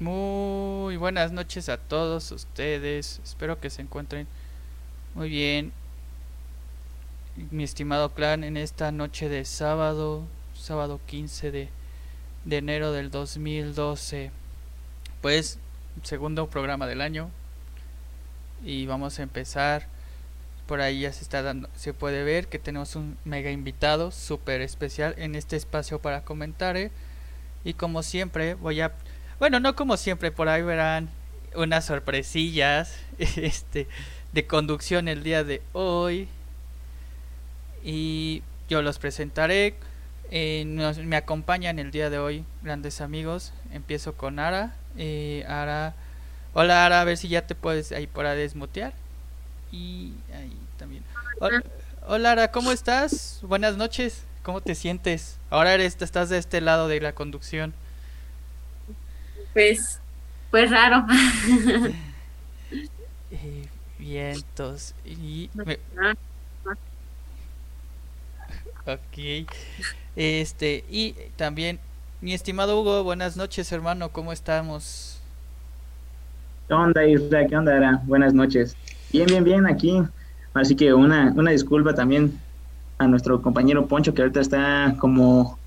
Muy buenas noches a todos ustedes. Espero que se encuentren muy bien. Mi estimado clan, en esta noche de sábado, sábado 15 de, de enero del 2012, pues segundo programa del año. Y vamos a empezar. Por ahí ya se está dando, se puede ver que tenemos un mega invitado súper especial en este espacio para comentar. ¿eh? Y como siempre, voy a bueno, no como siempre, por ahí verán unas sorpresillas este, de conducción el día de hoy. Y yo los presentaré. Eh, me acompañan el día de hoy grandes amigos. Empiezo con Ara. Eh, Ara. Hola Ara, a ver si ya te puedes ahí para desmutear. Y ahí también. Hola, hola Ara, ¿cómo estás? Buenas noches. ¿Cómo te sientes? Ahora eres, estás de este lado de la conducción. Pues, pues raro. eh, vientos. Y Ok. Este, y también, mi estimado Hugo, buenas noches, hermano, ¿cómo estamos? ¿Qué onda, Isra? ¿Qué onda, Ara? Buenas noches. Bien, bien, bien, aquí. Así que una, una disculpa también a nuestro compañero Poncho, que ahorita está como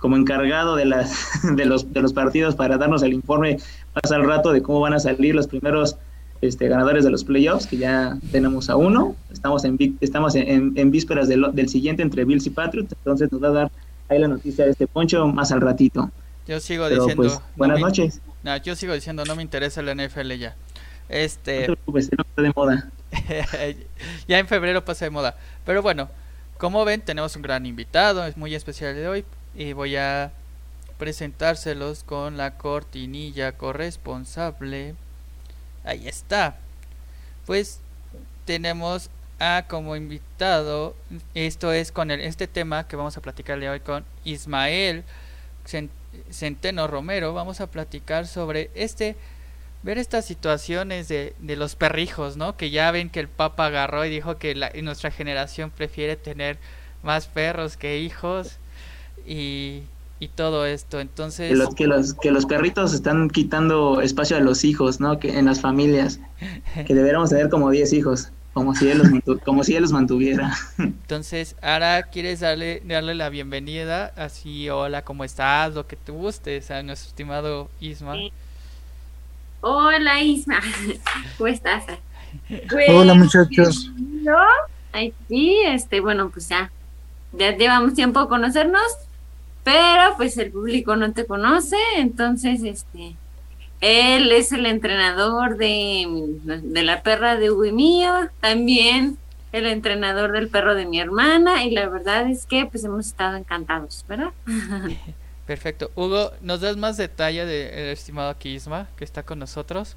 como encargado de, las, de, los, de los partidos para darnos el informe más al rato de cómo van a salir los primeros este, ganadores de los playoffs, que ya tenemos a uno. Estamos en, estamos en, en vísperas del, del, siguiente entre Bills y Patriots, entonces nos va a dar ahí la noticia de este poncho más al ratito. Yo sigo diciendo. Pues, buenas noches. No, yo sigo diciendo, no me interesa la NFL ya. Este. No te preocupes, no está de moda. ya en febrero pasa de moda. Pero bueno, como ven, tenemos un gran invitado, es muy especial de hoy y voy a presentárselos con la cortinilla corresponsable. Ahí está. Pues tenemos a como invitado, esto es con el, este tema que vamos a platicarle hoy con Ismael Centeno Romero. Vamos a platicar sobre este, ver estas situaciones de, de los perrijos, ¿no? Que ya ven que el Papa agarró y dijo que la, nuestra generación prefiere tener más perros que hijos y, y todo esto. Entonces... Que los, que, los, que los perritos están quitando espacio a los hijos, ¿no? Que en las familias. Que deberíamos tener como 10 hijos. Como si, él los como si él los mantuviera. Entonces, ahora quieres darle, darle la bienvenida, así, hola, ¿cómo estás? Lo que te guste a nuestro estimado Isma. Hola, Isma, ¿cómo estás? hola, muchachos. ¿No? sí, este, bueno, pues ya, ya llevamos tiempo a conocernos, pero pues el público no te conoce, entonces este él es el entrenador de, de la perra de Hugo y mío, también el entrenador del perro de mi hermana y la verdad es que pues hemos estado encantados, ¿verdad? Perfecto. Hugo, ¿nos das más detalle del estimado aquí Isma que está con nosotros?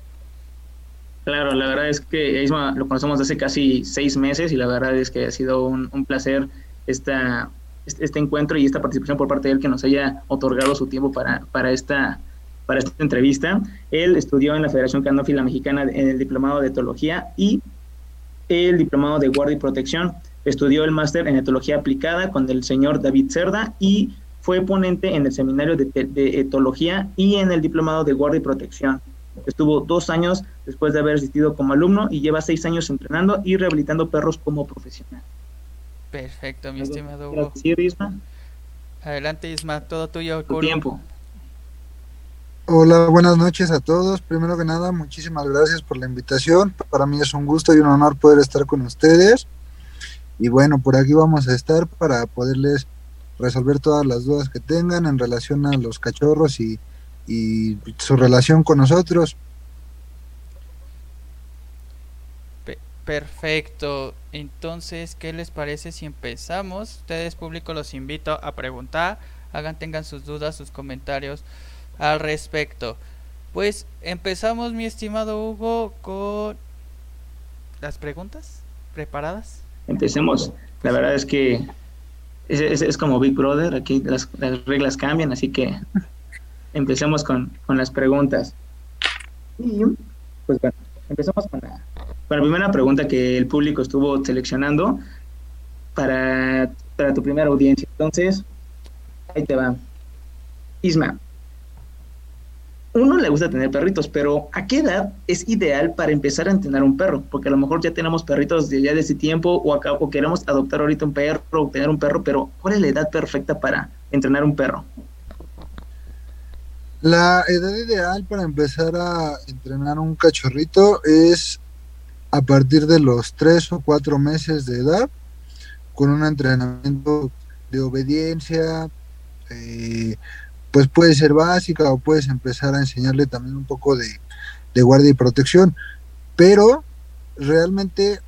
Claro, la verdad es que Isma lo conocemos hace casi seis meses y la verdad es que ha sido un, un placer esta, este encuentro y esta participación por parte de él que nos haya otorgado su tiempo para, para, esta, para esta entrevista. Él estudió en la Federación Canófila Mexicana en el Diplomado de Etología y el Diplomado de Guardia y Protección. Estudió el máster en Etología Aplicada con el señor David Cerda y fue ponente en el Seminario de, de Etología y en el Diplomado de Guardia y Protección. Estuvo dos años después de haber asistido como alumno y lleva seis años entrenando y rehabilitando perros como profesional. Perfecto, mi estimado Hugo. Isma? Adelante, Isma, todo tuyo. Tu tiempo. Hola, buenas noches a todos. Primero que nada, muchísimas gracias por la invitación. Para mí es un gusto y un honor poder estar con ustedes. Y bueno, por aquí vamos a estar para poderles resolver todas las dudas que tengan en relación a los cachorros y, y su relación con nosotros. Perfecto. Entonces, ¿qué les parece si empezamos? Ustedes, público, los invito a preguntar. Hagan, tengan sus dudas, sus comentarios al respecto. Pues empezamos, mi estimado Hugo, con las preguntas preparadas. Empecemos. La verdad es que es, es, como Big Brother, aquí las, las, reglas cambian, así que empecemos con, con las preguntas. Y pues bueno, empezamos con la la primera pregunta que el público estuvo seleccionando para, para tu primera audiencia. Entonces, ahí te va. Isma, uno le gusta tener perritos, pero ¿a qué edad es ideal para empezar a entrenar un perro? Porque a lo mejor ya tenemos perritos de ya de ese tiempo o, acá, queremos adoptar ahorita un perro o tener un perro, pero ¿cuál es la edad perfecta para entrenar un perro? La edad ideal para empezar a entrenar un cachorrito es a partir de los tres o cuatro meses de edad, con un entrenamiento de obediencia, eh, pues puede ser básica o puedes empezar a enseñarle también un poco de, de guardia y protección, pero realmente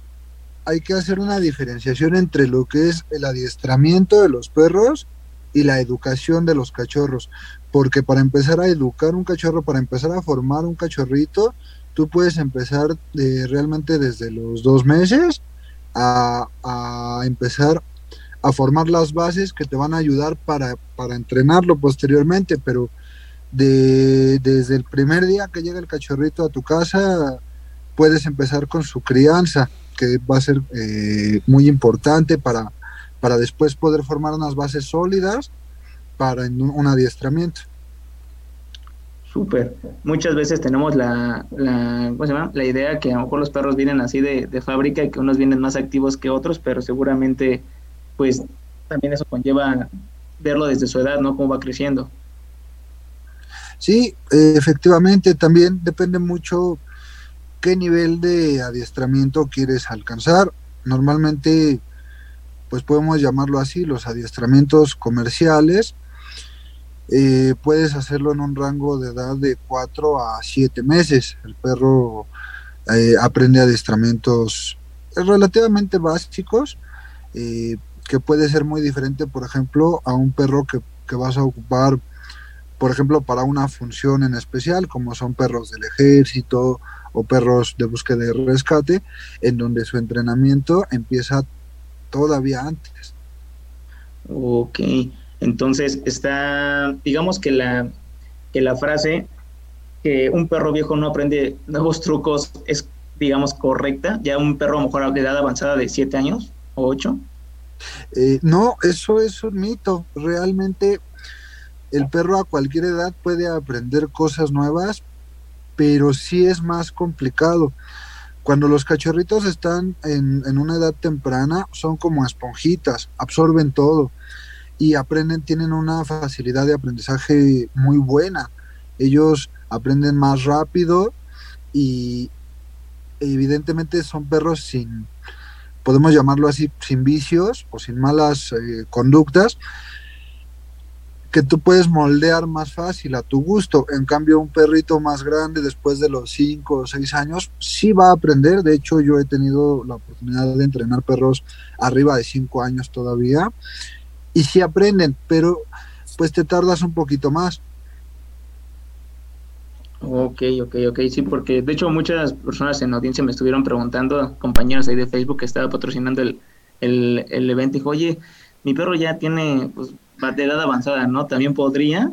hay que hacer una diferenciación entre lo que es el adiestramiento de los perros y la educación de los cachorros, porque para empezar a educar un cachorro, para empezar a formar un cachorrito, tú puedes empezar de, realmente desde los dos meses a, a empezar a formar las bases que te van a ayudar para, para entrenarlo posteriormente, pero de, desde el primer día que llega el cachorrito a tu casa, puedes empezar con su crianza, que va a ser eh, muy importante para, para después poder formar unas bases sólidas para un adiestramiento. Súper. Muchas veces tenemos la, ¿cómo se llama? la idea que a lo mejor los perros vienen así de, de fábrica y que unos vienen más activos que otros, pero seguramente pues también eso conlleva verlo desde su edad, ¿no? Cómo va creciendo. Sí, efectivamente, también depende mucho qué nivel de adiestramiento quieres alcanzar. Normalmente, pues podemos llamarlo así, los adiestramientos comerciales. Eh, puedes hacerlo en un rango de edad de 4 a 7 meses. El perro eh, aprende adiestramientos relativamente básicos, eh, que puede ser muy diferente, por ejemplo, a un perro que, que vas a ocupar, por ejemplo, para una función en especial, como son perros del ejército o perros de búsqueda y rescate, en donde su entrenamiento empieza todavía antes. Ok, entonces está, digamos que la, que la frase que un perro viejo no aprende nuevos trucos es, digamos, correcta, ya un perro a lo mejor de edad avanzada de 7 años o 8. Eh, no, eso es un mito. Realmente el perro a cualquier edad puede aprender cosas nuevas, pero sí es más complicado. Cuando los cachorritos están en, en una edad temprana, son como esponjitas, absorben todo y aprenden, tienen una facilidad de aprendizaje muy buena. Ellos aprenden más rápido y evidentemente son perros sin, podemos llamarlo así, sin vicios o sin malas eh, conductas, que tú puedes moldear más fácil a tu gusto. En cambio, un perrito más grande, después de los 5 o 6 años, sí va a aprender. De hecho, yo he tenido la oportunidad de entrenar perros arriba de 5 años todavía, y sí aprenden, pero pues te tardas un poquito más. Ok, ok, ok, sí, porque de hecho muchas personas en audiencia me estuvieron preguntando, compañeros ahí de Facebook que estaba patrocinando el, el, el evento, dijo, oye, mi perro ya tiene pues, de edad avanzada, ¿no? También podría.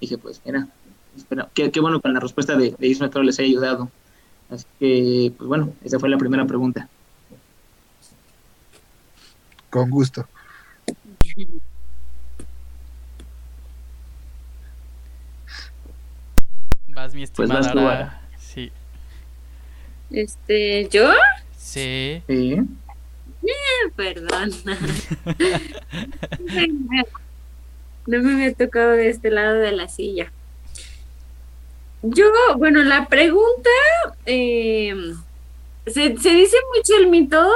Dije, pues mira, espera, qué, qué bueno con la respuesta de, de Isma, les haya ayudado. Así que, pues bueno, esa fue la primera pregunta. Con gusto. Vas, mi Pues estimada. vas tú, Ara. Ara. Sí. Este, ¿yo? Sí. Sí. Perdón. no me había tocado de este lado de la silla. Yo, bueno, la pregunta, eh, se, se dice mucho el mito,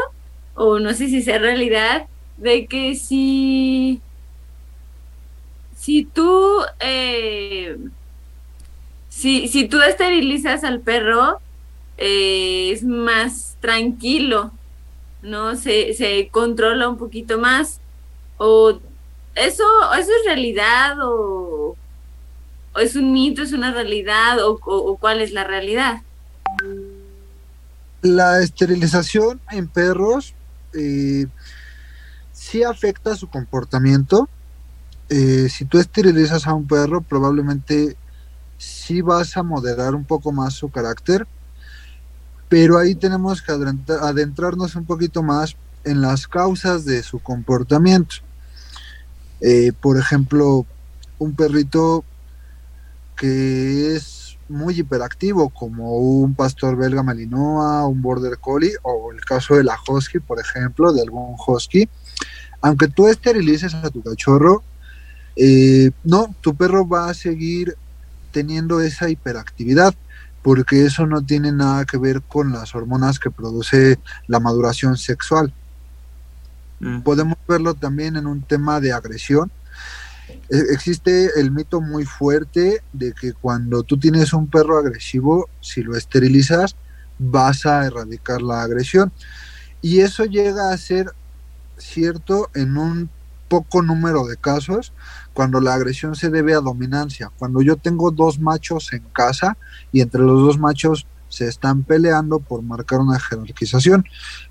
o no sé si sea realidad, de que si, si tú, eh, si, si tú esterilizas al perro, eh, es más tranquilo, ¿no? Se, se controla un poquito más. O eso, eso es realidad o, es un mito, es una realidad o, o- o cuál es la realidad. La esterilización en perros eh, sí afecta su comportamiento. Eh, si tú esterilizas a un perro, probablemente sí vas a moderar un poco más su carácter, pero ahí tenemos que adentrarnos un poquito más en las causas de su comportamiento. Eh, por ejemplo, un perrito que es muy hiperactivo, como un pastor belga malinois, un border collie o el caso de la husky, por ejemplo, de algún husky. Aunque tú esterilices a tu cachorro, eh, no, tu perro va a seguir teniendo esa hiperactividad porque eso no tiene nada que ver con las hormonas que produce la maduración sexual. Mm. Podemos verlo también en un tema de agresión. E, existe el mito muy fuerte de que cuando tú tienes un perro agresivo, si lo esterilizas, vas a erradicar la agresión. Y eso llega a ser cierto en un poco número de casos cuando la agresión se debe a dominancia. Cuando yo tengo dos machos en casa y entre los dos machos se están peleando por marcar una jerarquización.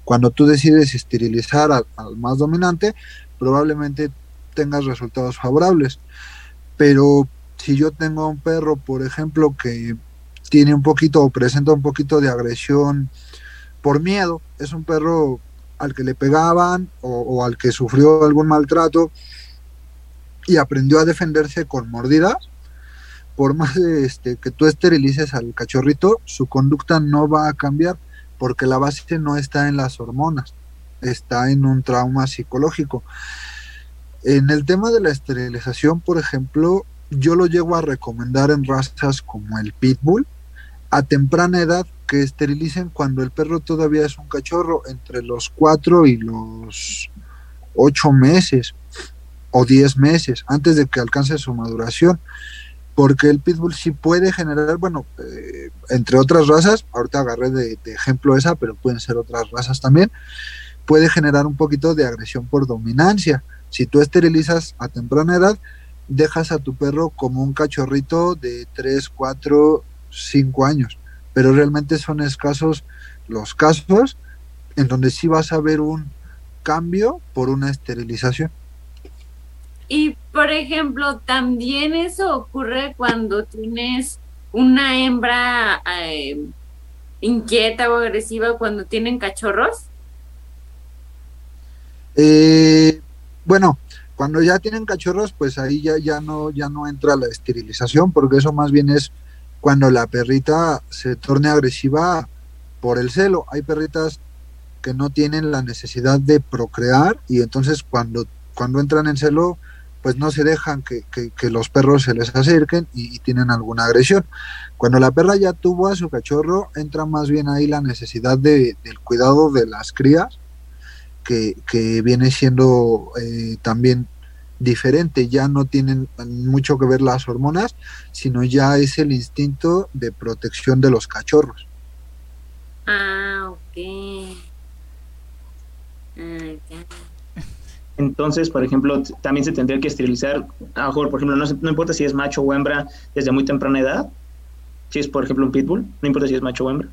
Cuando tú decides esterilizar al, más dominante, probablemente tengas resultados favorables. Pero si yo tengo un perro, por ejemplo, que tiene un poquito o presenta un poquito de agresión por miedo, es un perro al que le pegaban o, al que sufrió algún maltrato y aprendió a defenderse con mordidas, por más este, que tú esterilices al cachorrito, su conducta no va a cambiar porque la base no está en las hormonas, está en un trauma psicológico. En el tema de la esterilización, por ejemplo, yo lo llego a recomendar en razas como el pitbull a temprana edad que esterilicen cuando el perro todavía es un cachorro, entre los 4 y los 8 meses o 10 meses, antes de que alcance su maduración porque el pitbull sí puede generar, bueno, eh, entre otras razas, ahorita agarré de, ejemplo esa, pero pueden ser otras razas también, puede generar un poquito de agresión por dominancia. Si tú esterilizas a temprana edad, dejas a tu perro como un cachorrito de 3, 4, 5 años, pero realmente son escasos los casos en donde sí vas a ver un cambio por una esterilización. Y por ejemplo, también eso ocurre cuando tienes una hembra eh, inquieta o agresiva cuando tienen cachorros. Eh, bueno, cuando ya tienen cachorros, pues ahí ya, ya no ya no entra la esterilización, porque eso más bien es cuando la perrita se torne agresiva por el celo. Hay perritas que no tienen la necesidad de procrear y entonces cuando cuando entran en celo pues no se dejan que, los perros se les acerquen y, tienen alguna agresión. Cuando la perra ya tuvo a su cachorro, entra más bien ahí la necesidad de, del cuidado de las crías, que, viene siendo eh, también diferente, ya no tienen mucho que ver las hormonas, sino ya es el instinto de protección de los cachorros. Ah, ok. Ah, entonces, por ejemplo, también se tendría que esterilizar, a mejor, por ejemplo, no, importa si es macho o hembra desde muy temprana edad, si es, por ejemplo, un pitbull, no importa si es macho o hembra.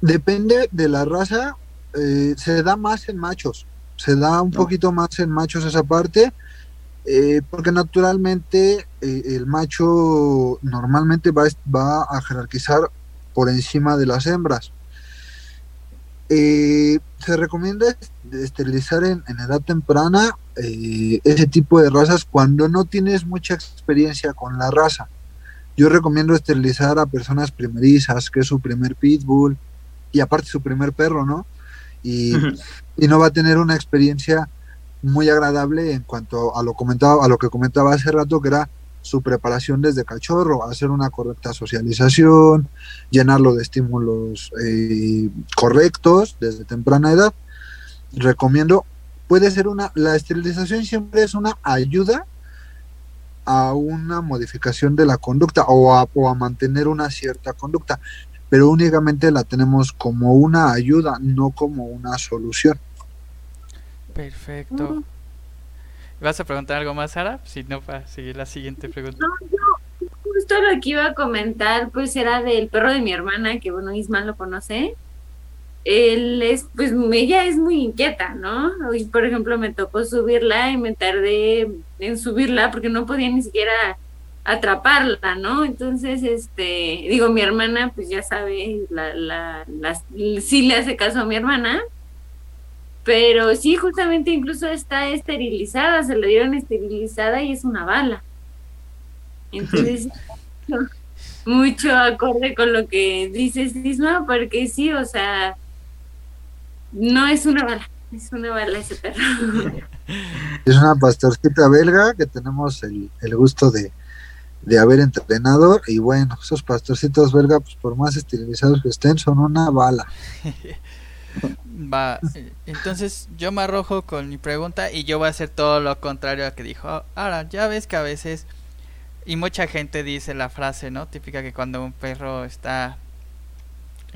Depende de la raza, eh, se da más en machos, se da un poquito más en machos esa parte, eh, porque naturalmente eh, el macho normalmente va, va a jerarquizar por encima de las hembras. Eh, se recomienda esterilizar en, edad temprana ese tipo de razas cuando no tienes mucha experiencia con la raza. Yo recomiendo esterilizar a personas primerizas, que es su primer pitbull y aparte su primer perro, ¿no? Y, y no va a tener una experiencia muy agradable en cuanto a lo comentaba, a lo que comentaba hace rato, que era su preparación desde cachorro, hacer una correcta socialización, llenarlo de estímulos eh, correctos desde temprana edad. Recomiendo, puede ser una, la esterilización siempre es una ayuda a una modificación de la conducta o a, o a mantener una cierta conducta, pero únicamente la tenemos como una ayuda, no como una solución. Perfecto. ¿Vas a preguntar algo más, Sara? Si no, para seguir la siguiente pregunta. No, yo justo lo que iba a comentar, pues era del perro de mi hermana, que bueno, Ismael lo conoce. Él es, pues ella es muy inquieta, ¿no? Y por ejemplo me tocó subirla y me tardé en subirla porque no podía ni siquiera atraparla, ¿no? Entonces, este, digo, mi hermana, pues ya sabe, la, la, la, sí le hace caso a mi hermana, pero sí, justamente incluso está esterilizada, se le dieron esterilizada y es una bala. Entonces, mucho acorde con lo que dices, Isma, porque sí, o sea, no es una bala, es una bala ese perro. Es una pastorcita belga que tenemos el, el gusto de, de haber entrenado y bueno, esos pastorcitos belga, pues por más esterilizados que estén, son una bala. Va, entonces yo me arrojo con mi pregunta y yo voy a hacer todo lo contrario a que dijo. Ahora, ya ves que a veces, y mucha gente dice la frase, ¿no? Típica que cuando un perro está,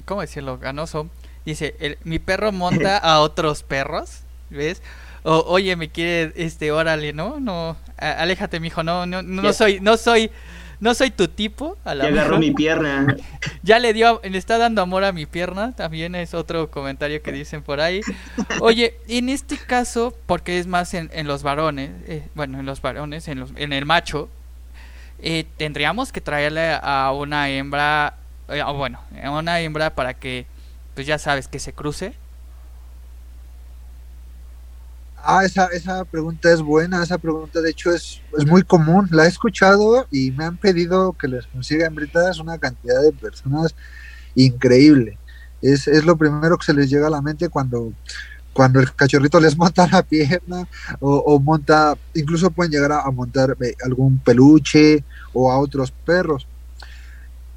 ¿cómo decirlo? Ganoso, dice, el, mi perro monta a otros perros, ¿ves? O, oye, me quiere, este, órale, ¿no? No, aléjate, mijo, no, no, no, soy, no soy, no soy tu tipo. A la Ya agarró mi pierna. Ya le dio, le está dando amor a mi pierna, también es otro comentario que dicen por ahí. Oye, en este caso, porque es más en, en los varones, eh, bueno, en los varones, en, los, en el macho, eh, tendríamos que traerle a una hembra, eh, o bueno, a una hembra para que, pues ya sabes, que se cruce. Ah, esa, esa pregunta es buena, esa pregunta de hecho es, es muy común, la he escuchado y me han pedido que les consiga hembritas una cantidad de personas increíble. Es, es lo primero que se les llega a la mente cuando, cuando el cachorrito les monta la pierna o, monta, incluso pueden llegar a, a montar eh, algún peluche o a otros perros.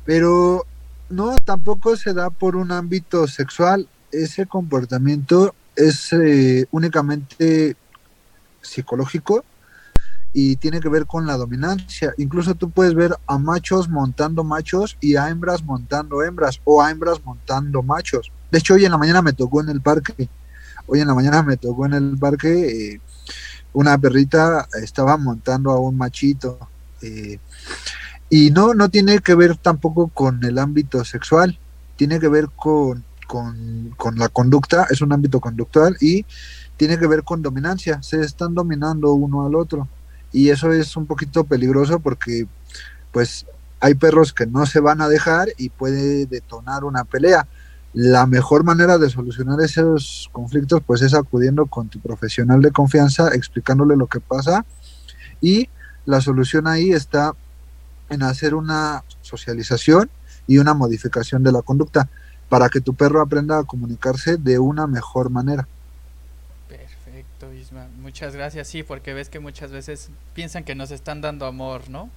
Pero no, tampoco se da por un ámbito sexual. Ese comportamiento es eh, únicamente psicológico y tiene que ver con la dominancia. Incluso tú puedes ver a machos montando machos y a hembras montando hembras o a hembras montando machos. De hecho, hoy en la mañana me tocó en el parque. Hoy en la mañana me tocó en el parque eh, una perrita estaba montando a un machito. eh, y no, no tiene que ver tampoco con el ámbito sexual, tiene que ver con, con, con la conducta, es un ámbito conductual y tiene que ver con dominancia, se están dominando uno al otro. Y eso es un poquito peligroso porque pues hay perros que no se van a dejar y puede detonar una pelea. La mejor manera de solucionar esos conflictos pues es acudiendo con tu profesional de confianza, explicándole lo que pasa. Y la solución ahí está en hacer una socialización y una modificación de la conducta para que tu perro aprenda a comunicarse de una mejor manera. Perfecto, Isma. Muchas gracias. Sí, porque ves que muchas veces piensan que nos están dando amor, ¿no?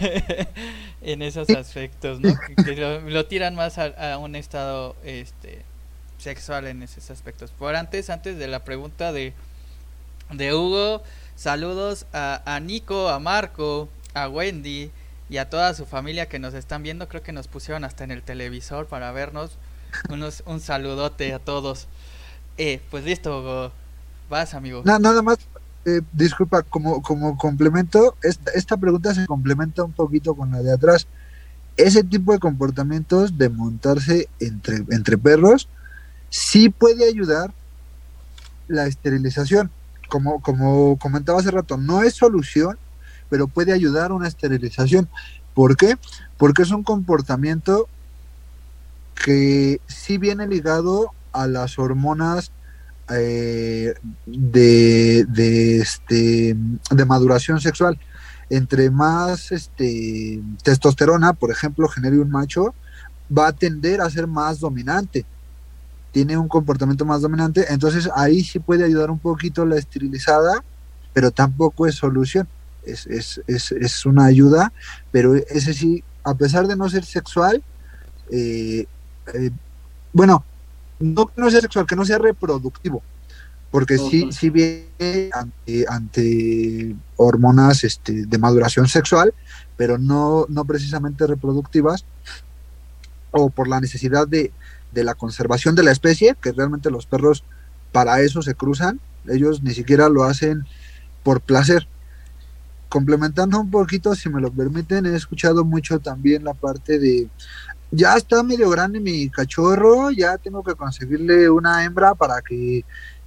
en esos aspectos, ¿no? Que, que lo, lo tiran más a, a, un estado este sexual en esos aspectos. Por antes, antes de la pregunta de, de Hugo, saludos a, a Nico, a Marco, a Wendy y a toda su familia que nos están viendo. Creo que nos pusieron hasta en el televisor para vernos. Unos, un saludote a todos. Eh, pues listo. Vas, amigo. No, nada más, eh, disculpa, como, como complemento, esta, esta pregunta se complementa un poquito con la de atrás. Ese tipo de comportamientos de montarse entre, entre perros sí puede ayudar la esterilización. Como, como comentaba hace rato, no es solución, pero puede ayudar una esterilización. ¿Por qué? Porque es un comportamiento que sí viene ligado a las hormonas eh, de, de, este, de maduración sexual. Entre más este, testosterona, por ejemplo, genere un macho, va a tender a ser más dominante. Tiene un comportamiento más dominante, entonces ahí sí puede ayudar un poquito la esterilizada, pero tampoco es solución. Es, es, es, es una ayuda, pero ese sí, a pesar de no ser sexual, eh, eh, bueno, no que no sea sexual, que no sea reproductivo, porque uh -huh. sí, sí viene ante, ante, hormonas este, de maduración sexual, pero no, no precisamente reproductivas, o por la necesidad de, de la conservación de la especie, que realmente los perros para eso se cruzan, ellos ni siquiera lo hacen por placer. Complementando un poquito, si me lo permiten, he escuchado mucho también la parte de, ya está medio grande mi cachorro, ya tengo que conseguirle una hembra para que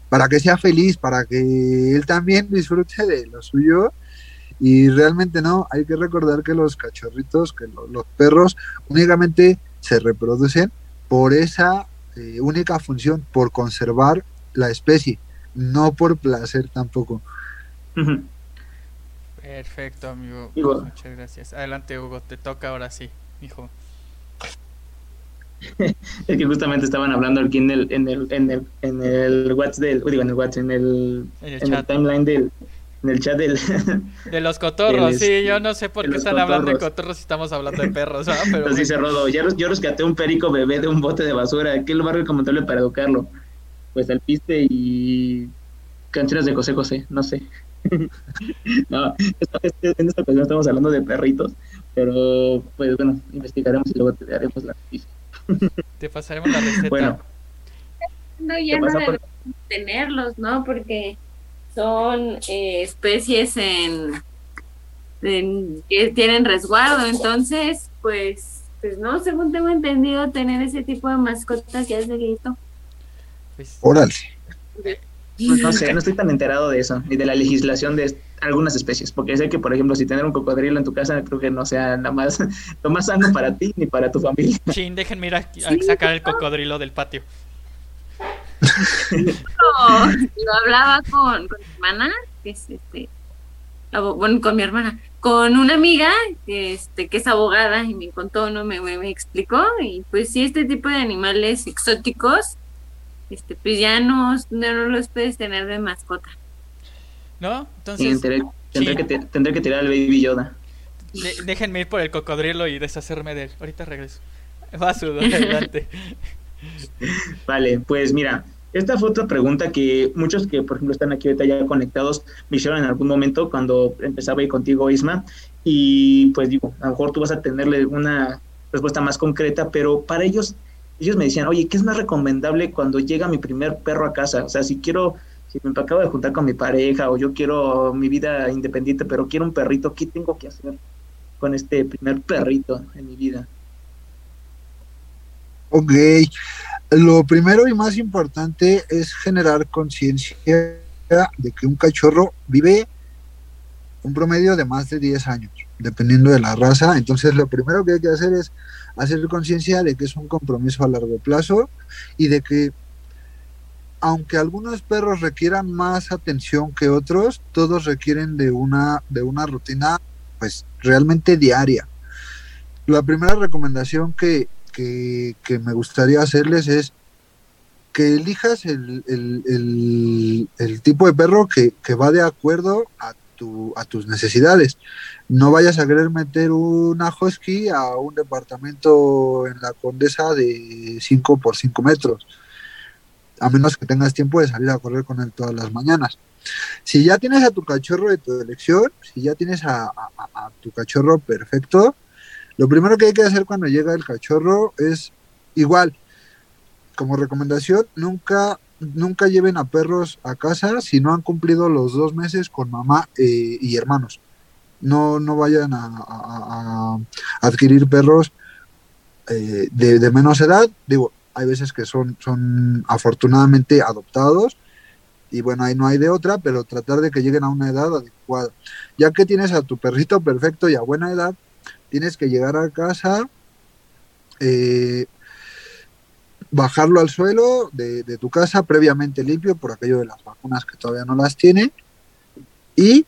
para que sea feliz, para que él también disfrute de lo suyo. Y realmente no, hay que recordar que los cachorritos, que lo, los perros únicamente se reproducen por esa eh, única función, por conservar la especie, no por placer tampoco. Uh -huh. Perfecto, amigo. Hugo. Muchas gracias. Adelante, Hugo, te toca ahora sí. hijo. es que justamente estaban hablando aquí en el, en el, en el, en el WhatsApp del, digo, en el WhatsApp, en el, En el en el chat. timeline del, en el chat del, De los cotorros, El- sí, yo no sé por qué están hablando de cotorros. si estamos hablando de perros, ¿ah? Pero Entonces dice Rodo, yo rescaté un perico bebé de un bote de basura, ¿qué lugar recomendable para educarlo? Pues al piste y canciones de José José, no sé. no, en esta ocasión estamos hablando de perritos, pero pues bueno, investigaremos y luego te daremos la noticia. Te pasaremos la receta. Bueno, No, ya ¿Qué no por- debemos tenerlos, ¿no? Porque son eh, especies en, en- que tienen resguardo, entonces, pues, pues no, según tengo entendido, tener ese tipo de mascotas ya es delito. Pues, Órale. pues no sé, no estoy tan enterado de eso, ni de la legislación de algunas especies, porque sé que, por ejemplo, si tener un cocodrilo en tu casa, creo que no sea nada más, lo más sano para ti ni para tu familia. chin, déjenme ir a, a Sí, sacar el cocodrilo del patio. Lo, lo hablaba con, con mi hermana, que es este, bueno, con mi hermana, con una amiga, que, este, que es abogada, y me contó, ¿no? Me, me, me explicó, y pues sí, este tipo de animales exóticos, este, pues ya no, no los puedes tener de mascota. ¿No? Y Entonces, tendré, sí. que, te- tendré que tirar al Baby Yoda. de- déjenme ir por el cocodrilo y deshacerme de él. Ahorita regreso. Va, Sudo, adelante. Vale, pues mira, esta fue otra pregunta que muchos que, por ejemplo, están aquí ahorita ya conectados me hicieron en algún momento cuando empezaba a ir contigo, Isma, y pues digo, a lo mejor tú vas a tenerle una respuesta más concreta, pero para ellos, ellos me decían, oye, ¿qué es más recomendable cuando llega mi primer perro a casa? O sea, si quiero, si me acabo de juntar con mi pareja o yo quiero mi vida independiente, pero quiero un perrito, ¿qué tengo que hacer con este primer perrito en mi vida? Ok. Lo primero y más importante es generar conciencia de que un cachorro vive un promedio de más de 10 años, dependiendo de la raza. Entonces, lo primero que hay que hacer es hacer conciencia de que es un compromiso a largo plazo y de que, aunque algunos perros requieran más atención que otros, todos requieren de una, de una rutina, pues, realmente diaria. La primera recomendación que, que, me gustaría hacerles es que elijas el, el- el- el tipo de perro que, que va de acuerdo a, tu, a tus necesidades. No vayas a querer meter una husky a un departamento en la condesa de 5 por 5 metros, a menos que tengas tiempo de salir a correr con él todas las mañanas. Si ya tienes a tu cachorro de tu elección, si ya tienes a, tu cachorro perfecto, lo primero que hay que hacer cuando llega el cachorro es igual, como recomendación, nunca, nunca lleven a perros a casa si no han cumplido los dos meses con mamá eh, y hermanos. No, no vayan a adquirir perros eh, de, de menos edad. Digo, hay veces que son, son afortunadamente adoptados y bueno, ahí no hay de otra, pero tratar de que lleguen a una edad adecuada. Ya que tienes a tu perrito perfecto y a buena edad, tienes que llegar a casa, eh, bajarlo al suelo de, de tu casa previamente limpio por aquello de las vacunas que todavía no las tiene y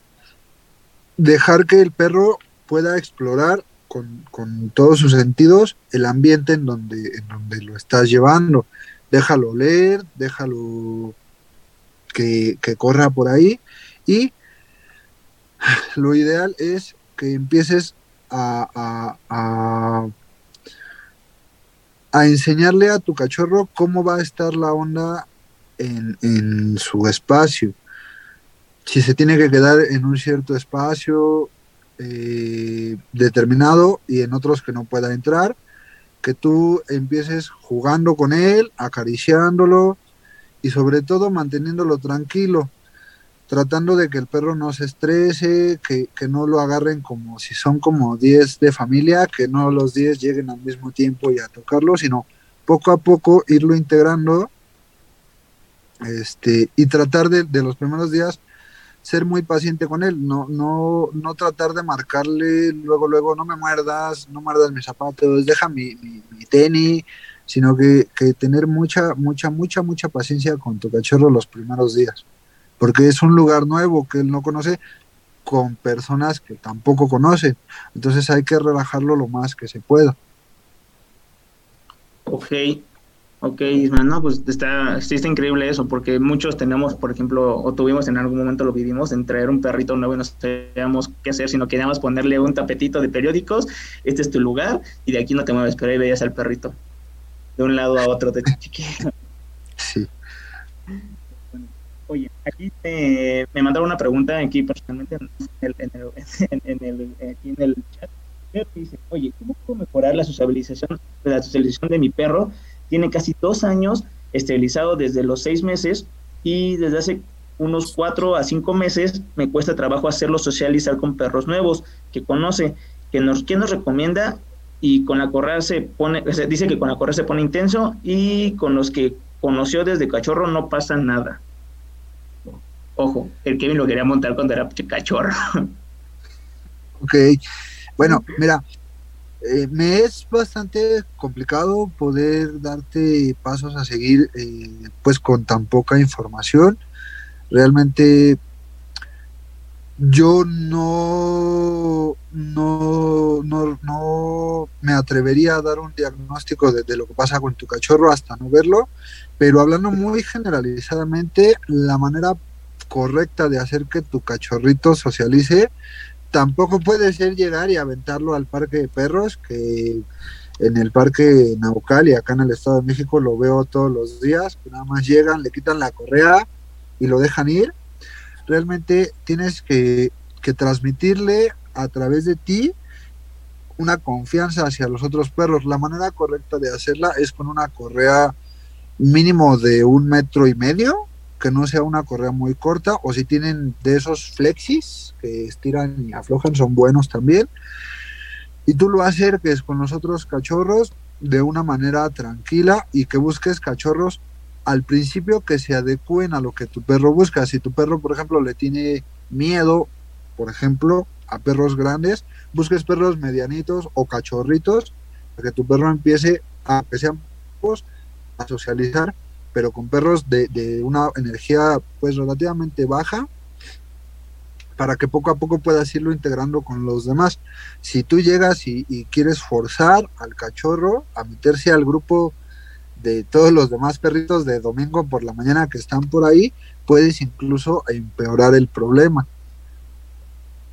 dejar que el perro pueda explorar con, todos sus sentidos el ambiente en donde, en donde lo estás llevando. Déjalo leer, déjalo que, que corra por ahí y lo ideal es que empieces a, a- a- a enseñarle a tu cachorro cómo va a estar la onda en, en su espacio. Si se tiene que quedar en un cierto espacio eh, determinado y en otros que no pueda entrar, que tú empieces jugando con él, acariciándolo y sobre todo manteniéndolo tranquilo tratando de que el perro no se estrese, que, que no lo agarren como si son como 10 de familia, que no los 10 lleguen al mismo tiempo y a tocarlo, sino poco a poco irlo integrando este, y tratar de, de los primeros días ser muy paciente con él, no, no, no tratar de marcarle luego, luego, no me muerdas, no muerdas mis zapatos, deja mi, mi, tenis, sino que, que tener mucha, mucha, mucha, mucha paciencia con tu cachorro los primeros días porque es un lugar nuevo que él no conoce. con personas que tampoco conocen. Entonces hay que relajarlo lo más que se pueda. Ok, ok, Ismael, no, pues está, sí está increíble eso, porque muchos tenemos, por ejemplo, o tuvimos en algún momento lo vivimos, en traer un perrito nuevo y no sabíamos qué hacer, sino queríamos ponerle un tapetito de periódicos, este es tu lugar, y de aquí no te mueves, pero ahí veías al perrito, de un lado a otro, de chiquito. Sí. Oye, aquí me mandaron una pregunta aquí personalmente en el, en el, en el, aquí en el chat. Dice, oye, ¿cómo puedo mejorar la socialización, la socialización de mi perro? Tiene casi dos años esterilizado desde los seis meses y desde hace unos cuatro a cinco meses me cuesta trabajo hacerlo socializar con perros nuevos que conoce. Que nos, ¿Quién nos recomienda? Y con la correa se pone, dice que con la correa se pone intenso y con los que conoció desde cachorro no pasa nada. Ojo, el Kevin lo quería montar cuando era cachorro. Ok, bueno, mira, eh, me es bastante complicado poder darte pasos a seguir eh, pues con tan poca información. Realmente yo no, no, no, no me atrevería a dar un diagnóstico de, de, lo que pasa con tu cachorro hasta no verlo, pero hablando muy generalizadamente, la manera correcta de hacer que tu cachorrito socialice, tampoco puede ser llegar y aventarlo al parque de perros, que en el parque Naucal y acá en el Estado de México lo veo todos los días, que nada más llegan, le quitan la correa y lo dejan ir. Realmente tienes que, que transmitirle a través de ti una confianza hacia los otros perros. La manera correcta de hacerla es con una correa mínimo de un metro y medio, que no sea una correa muy corta, o si tienen de esos flexis que estiran y aflojan, son buenos también. Y tú lo acerques con los otros cachorros de una manera tranquila y que busques cachorros al principio que se adecúen a lo que tu perro busca. Si tu perro, por ejemplo, le tiene miedo, por ejemplo, a perros grandes, busques perros medianitos o cachorritos para que tu perro empiece a que sean a socializar pero con perros de, de, una energía pues relativamente baja para que poco a poco puedas irlo integrando con los demás. Si tú llegas y, y, quieres forzar al cachorro a meterse al grupo de todos los demás perritos de domingo por la mañana que están por ahí, puedes incluso empeorar el problema.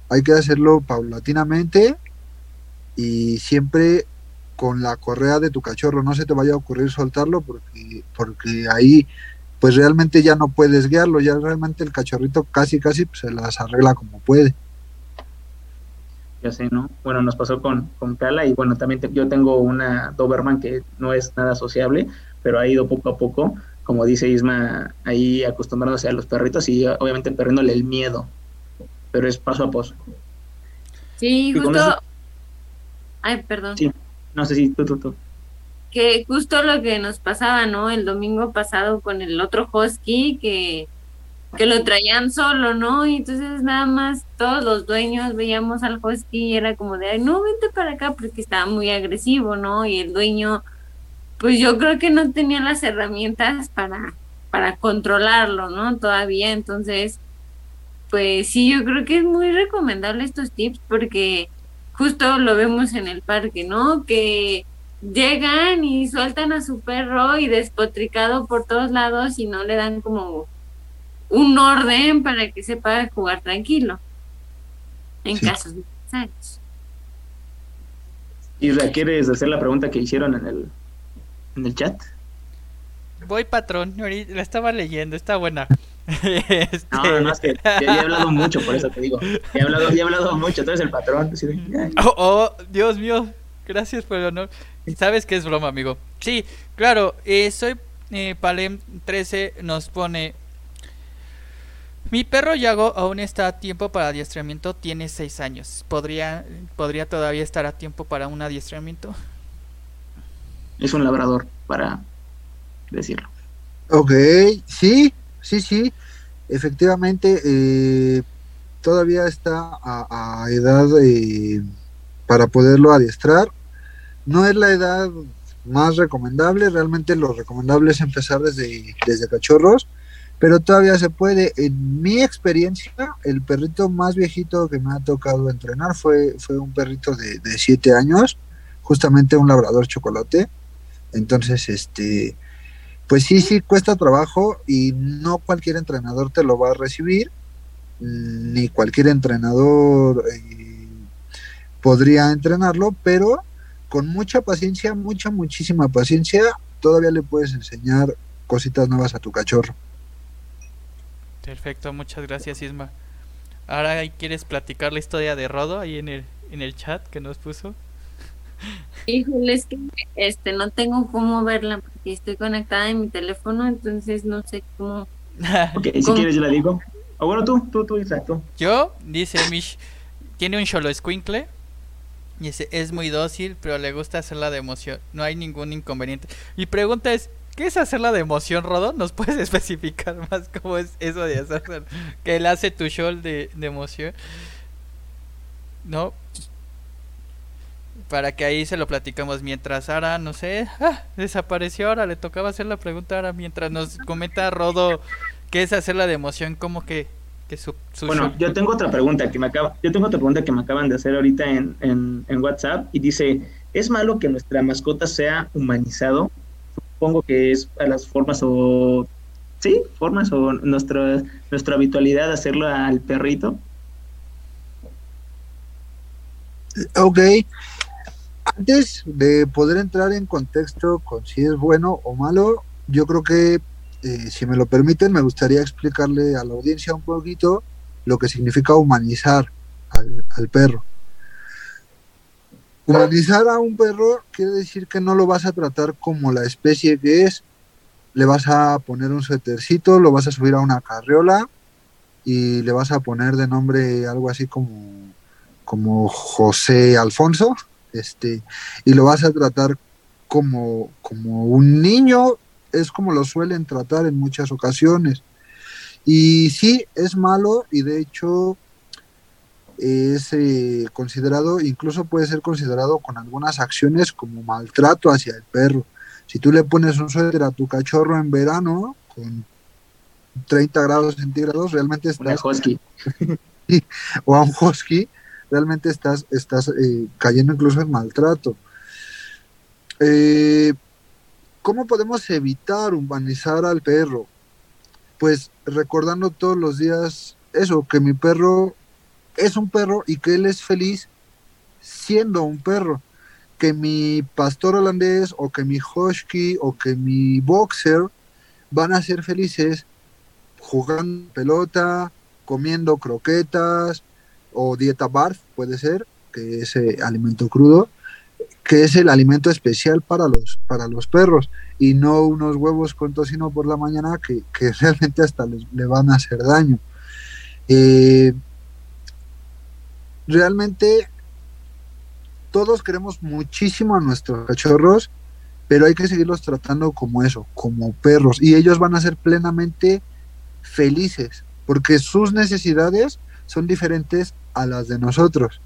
Hay que hacerlo paulatinamente y siempre con la correa de tu cachorro, no se te vaya a ocurrir soltarlo porque, porque ahí pues realmente ya no puedes guiarlo, ya realmente el cachorrito casi casi pues, se las arregla como puede. Ya sé, ¿no? Bueno, nos pasó con, con Cala y bueno, también te, yo tengo una Doberman que no es nada sociable, pero ha ido poco a poco, como dice Isma, ahí acostumbrándose a los perritos y obviamente perdiéndole el miedo, pero es paso a paso. Sí, justo... Eso... Ay, perdón. Sí. No sé si tú, tú, tú. Que justo lo que nos pasaba, ¿no? El domingo pasado con el otro husky que, que lo traían solo, ¿no? Y entonces nada más todos los dueños veíamos al husky y era como de, Ay, no, vente para acá porque estaba muy agresivo, ¿no? Y el dueño, pues yo creo que no tenía las herramientas para, para controlarlo, ¿no? Todavía, entonces, pues sí, yo creo que es muy recomendable estos tips porque justo lo vemos en el parque, ¿no? Que llegan y sueltan a su perro y despotricado por todos lados y no le dan como un orden para que sepa jugar tranquilo en sí. casos necesarios. ¿Y ¿quieres hacer la pregunta que hicieron en el, en el chat? Voy, patrón, la estaba leyendo, está buena. Este... No, no, es que ya, ya, he hablado mucho, por eso te digo. Ya he hablado, ya he hablado mucho, tú eres el patrón. Oh, oh, Dios mío, gracias por el honor. Sabes que es broma, amigo. Sí, claro, eh, soy eh, Palem 13, nos pone... Mi perro Yago aún está a tiempo para adiestramiento, tiene 6 años. ¿Podría, ¿Podría todavía estar a tiempo para un adiestramiento? Es un labrador, para decirlo. Ok, sí, sí, sí, efectivamente, eh, todavía está a, edad eh, para poderlo adiestrar. No es la edad más recomendable, realmente lo recomendable es empezar desde, desde cachorros, pero todavía se puede. En mi experiencia, el perrito más viejito que me ha tocado entrenar fue, fue un perrito de, de siete años, justamente un labrador chocolate. Entonces, este, pues sí, sí cuesta trabajo y no cualquier entrenador te lo va a recibir, ni cualquier entrenador eh, podría entrenarlo, pero con mucha paciencia, mucha, muchísima paciencia, todavía le puedes enseñar cositas nuevas a tu cachorro. Perfecto, muchas gracias Isma. Ahora quieres platicar la historia de Rodo ahí en el, en el chat que nos puso. Híjole, es que este, no tengo cómo verla porque estoy conectada en mi teléfono, entonces no sé cómo. ok, si ¿Cómo? quieres yo la digo. O bueno, tú, tú, tú, exacto. Yo, dice Mish, tiene un solo escuincle y dice, es muy dócil, pero le gusta hacerla de emoción. No hay ningún inconveniente. Mi pregunta es, ¿qué es hacerla de emoción, Rodo? ¿Nos puedes especificar más cómo es eso de hacer que él hace tu show de, de emoción? ¿No? Para que ahí se lo platicamos mientras Ara, no sé, ah, desapareció ahora, le tocaba hacer la pregunta ahora mientras nos comenta Rodo qué es hacer la de emoción, como que, que su, su Bueno, yo tengo otra pregunta que me acaba, yo tengo otra pregunta que me acaban de hacer ahorita en, en, en WhatsApp y dice, ¿es malo que nuestra mascota sea humanizado? Supongo que es a las formas o sí, formas o nuestra nuestra habitualidad de hacerlo al perrito. Ok, antes de poder entrar en contexto con si es bueno o malo, yo creo que, eh, si me lo permiten, me gustaría explicarle a la audiencia un poquito lo que significa humanizar al, al perro. Humanizar a un perro quiere decir que no lo vas a tratar como la especie que es. Le vas a poner un suétercito, lo vas a subir a una carriola y le vas a poner de nombre algo así como, como José Alfonso este, y lo vas a tratar como, como un niño, es como lo suelen tratar en muchas ocasiones. Y sí, es malo y de hecho es eh, considerado, incluso puede ser considerado con algunas acciones como maltrato hacia el perro. Si tú le pones un suéter a tu cachorro en verano con 30 grados centígrados, realmente estás... o a un husky, realmente estás, estás eh, cayendo incluso en maltrato. Eh, ¿Cómo podemos evitar humanizar al perro? Pues recordando todos los días eso, que mi perro es un perro y que él es feliz siendo un perro. Que mi pastor holandés o que mi husky o que mi boxer van a ser felices jugando pelota, comiendo croquetas, o dieta barf, puede ser, que es eh, alimento crudo, que es el alimento especial para los, para los perros y no unos huevos con tocino por la mañana que, que realmente hasta les, le van a hacer daño. Eh, realmente todos queremos muchísimo a nuestros cachorros, pero hay que seguirlos tratando como eso, como perros, y ellos van a ser plenamente felices, porque sus necesidades son diferentes a las de nosotros.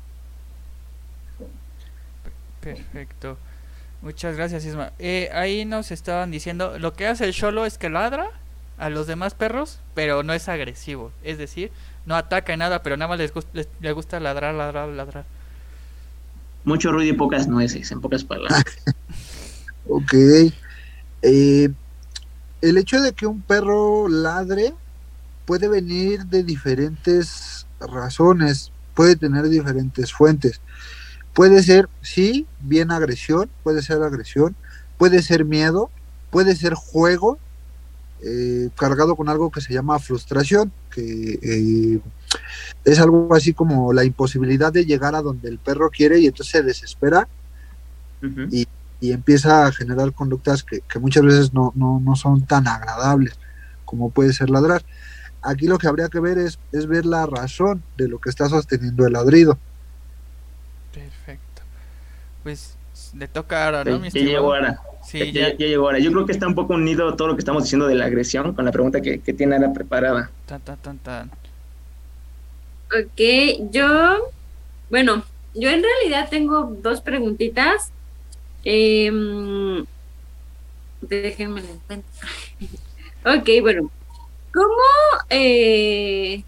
Perfecto. Muchas gracias, Isma. Eh, ahí nos estaban diciendo, lo que hace el cholo es que ladra a los demás perros, pero no es agresivo. Es decir, no ataca en nada, pero nada más les, les, les gusta ladrar, ladrar, ladrar. Mucho ruido y pocas nueces, en pocas palabras. ok. Eh, el hecho de que un perro ladre puede venir de diferentes razones puede tener diferentes fuentes. Puede ser, sí, bien agresión, puede ser agresión, puede ser miedo, puede ser juego, eh, cargado con algo que se llama frustración, que eh, es algo así como la imposibilidad de llegar a donde el perro quiere y entonces se desespera uh -huh. y, y, empieza a generar conductas que, que muchas veces no, no, no, son tan agradables como puede ser ladrar aquí lo que habría que ver es, es ver la razón de lo que está sosteniendo el ladrido. Perfecto. Pues le toca ahora, ¿no? Ya, ya llegó ahora. Sí, ya, ya, ya, llegó ahora. Yo creo que está un poco unido todo lo que estamos diciendo de la agresión con la pregunta que, que tiene Ana preparada. Tan, tan, tan, tan. Ok, yo, bueno, yo en realidad tengo dos preguntitas. Eh, déjenme la encuentro. ok, bueno, ¿cómo, eh,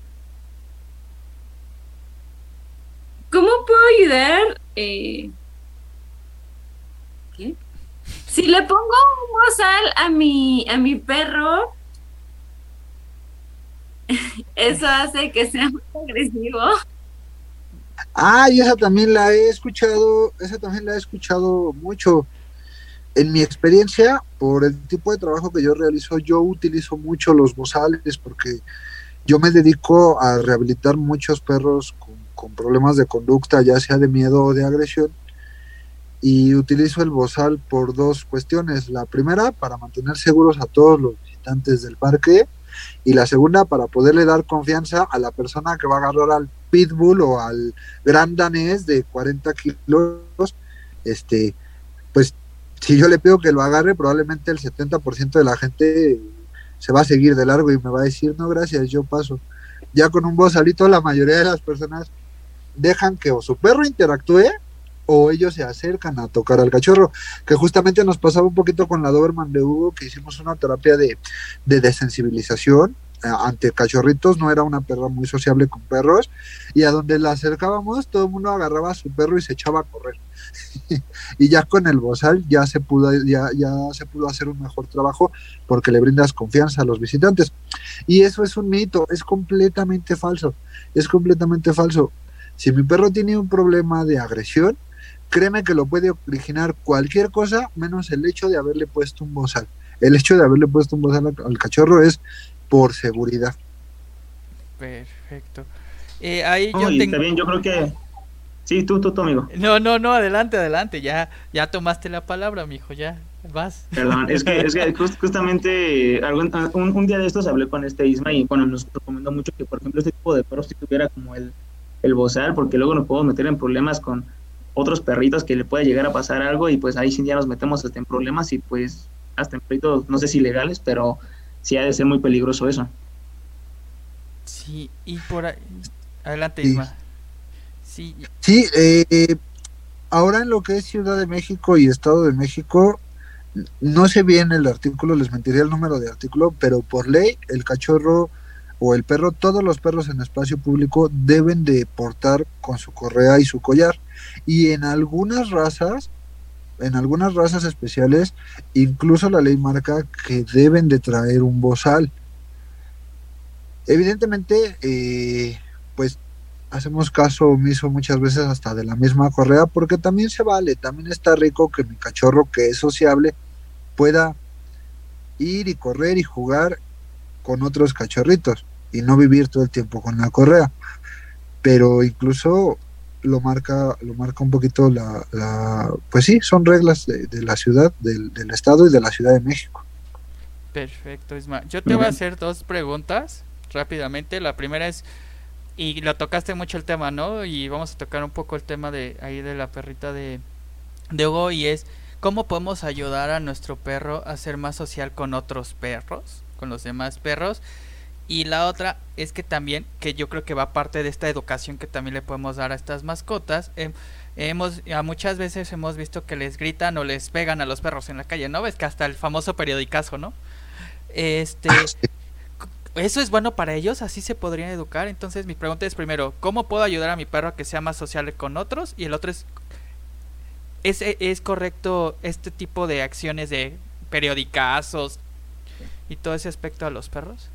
¿cómo puedo ayudar? Eh, ¿Qué? Si le pongo un bozal a mi, a mi perro, eso hace que sea más agresivo. Ah, y esa también la he escuchado, esa también la he escuchado mucho. En mi experiencia, por el tipo de trabajo que yo realizo, yo utilizo mucho los bozales porque yo me dedico a rehabilitar muchos perros con, problemas de conducta, ya sea de miedo o de agresión. Y utilizo el bozal por dos cuestiones. La primera, para mantener seguros a todos los visitantes del parque. Y la segunda, para poderle dar confianza a la persona que va a agarrar al pitbull o al gran danés de 40 kilos. Este, si yo le pido que lo agarre, probablemente el 70% de la gente se va a seguir de largo y me va a decir, no, gracias, yo paso. Ya con un bozalito, la mayoría de las personas dejan que o su perro interactúe o ellos se acercan a tocar al cachorro, que justamente nos pasaba un poquito con la Doberman de Hugo, que hicimos una terapia de, de desensibilización eh, ante cachorritos, no era una perra muy sociable con perros, y a donde la acercábamos todo el mundo agarraba a su perro y se echaba a correr. y ya con el bozal ya se pudo ya, ya se pudo hacer un mejor trabajo porque le brindas confianza a los visitantes. Y eso es un mito, es completamente falso. Es completamente falso. Si mi perro tiene un problema de agresión, créeme que lo puede originar cualquier cosa menos el hecho de haberle puesto un bozal. El hecho de haberle puesto un bozal al, cachorro es por seguridad. Perfecto. Eh, ahí No, yo y tengo... también yo creo que... Sí, tú, tú, tú, amigo. No, no, no, adelante, adelante, ya, ya tomaste la palabra, mijo, ya, vas. Perdón, es que, es que just- justamente algún- un, un día de estos hablé con este Isma y bueno, nos recomendó mucho que, por ejemplo, este tipo de perros si tuviera como el, el bozal, porque luego nos podemos meter en problemas con otros perritos que le puede llegar a pasar algo y pues ahí sí ya nos metemos hasta en problemas y pues hasta en perritos, no sé si legales, pero sí ha de ser muy peligroso eso. Sí, y por ahí... Adelante, Sí. Isma. Sí, Sí, eh, ahora en lo que es Ciudad de México y Estado de México, no sé bien el artículo, les mentiría el número de artículo, pero por ley el cachorro o el perro, todos los perros en espacio público deben de portar con su correa y su collar. Y en algunas razas, en algunas razas especiales, incluso la ley marca que deben de traer un bozal. Evidentemente, eh, pues hacemos caso omiso muchas veces hasta de la misma correa, porque también se vale, también está rico que mi cachorro que es sociable pueda ir y correr y jugar con otros cachorritos y no vivir todo el tiempo con la correa. Pero incluso lo marca, lo marca un poquito la, la pues sí, son reglas de, de la ciudad, del, del estado y de la Ciudad de México. perfecto, Isma. Yo te voy a hacer dos preguntas rápidamente. La primera es, y lo tocaste mucho el tema, ¿no? Y vamos a tocar un poco el tema de ahí de la perrita de, de Hugo y es, ¿cómo podemos ayudar a nuestro perro a ser más social con otros perros, con los demás perros? Y la otra es que también, que yo creo que va parte de esta educación que también le podemos dar a estas mascotas. em, hemos, a muchas veces hemos visto que les gritan o les pegan a los perros en la calle, ¿no? Ves que hasta el famoso periodicazo, ¿no? Este, eso es bueno para ellos, así se podrían educar. Entonces mi pregunta es primero, ¿cómo puedo ayudar a mi perro a que sea más sociable con otros? Y el otro es, ¿es, es correcto este tipo de acciones de periodicazos y todo ese aspecto a los perros?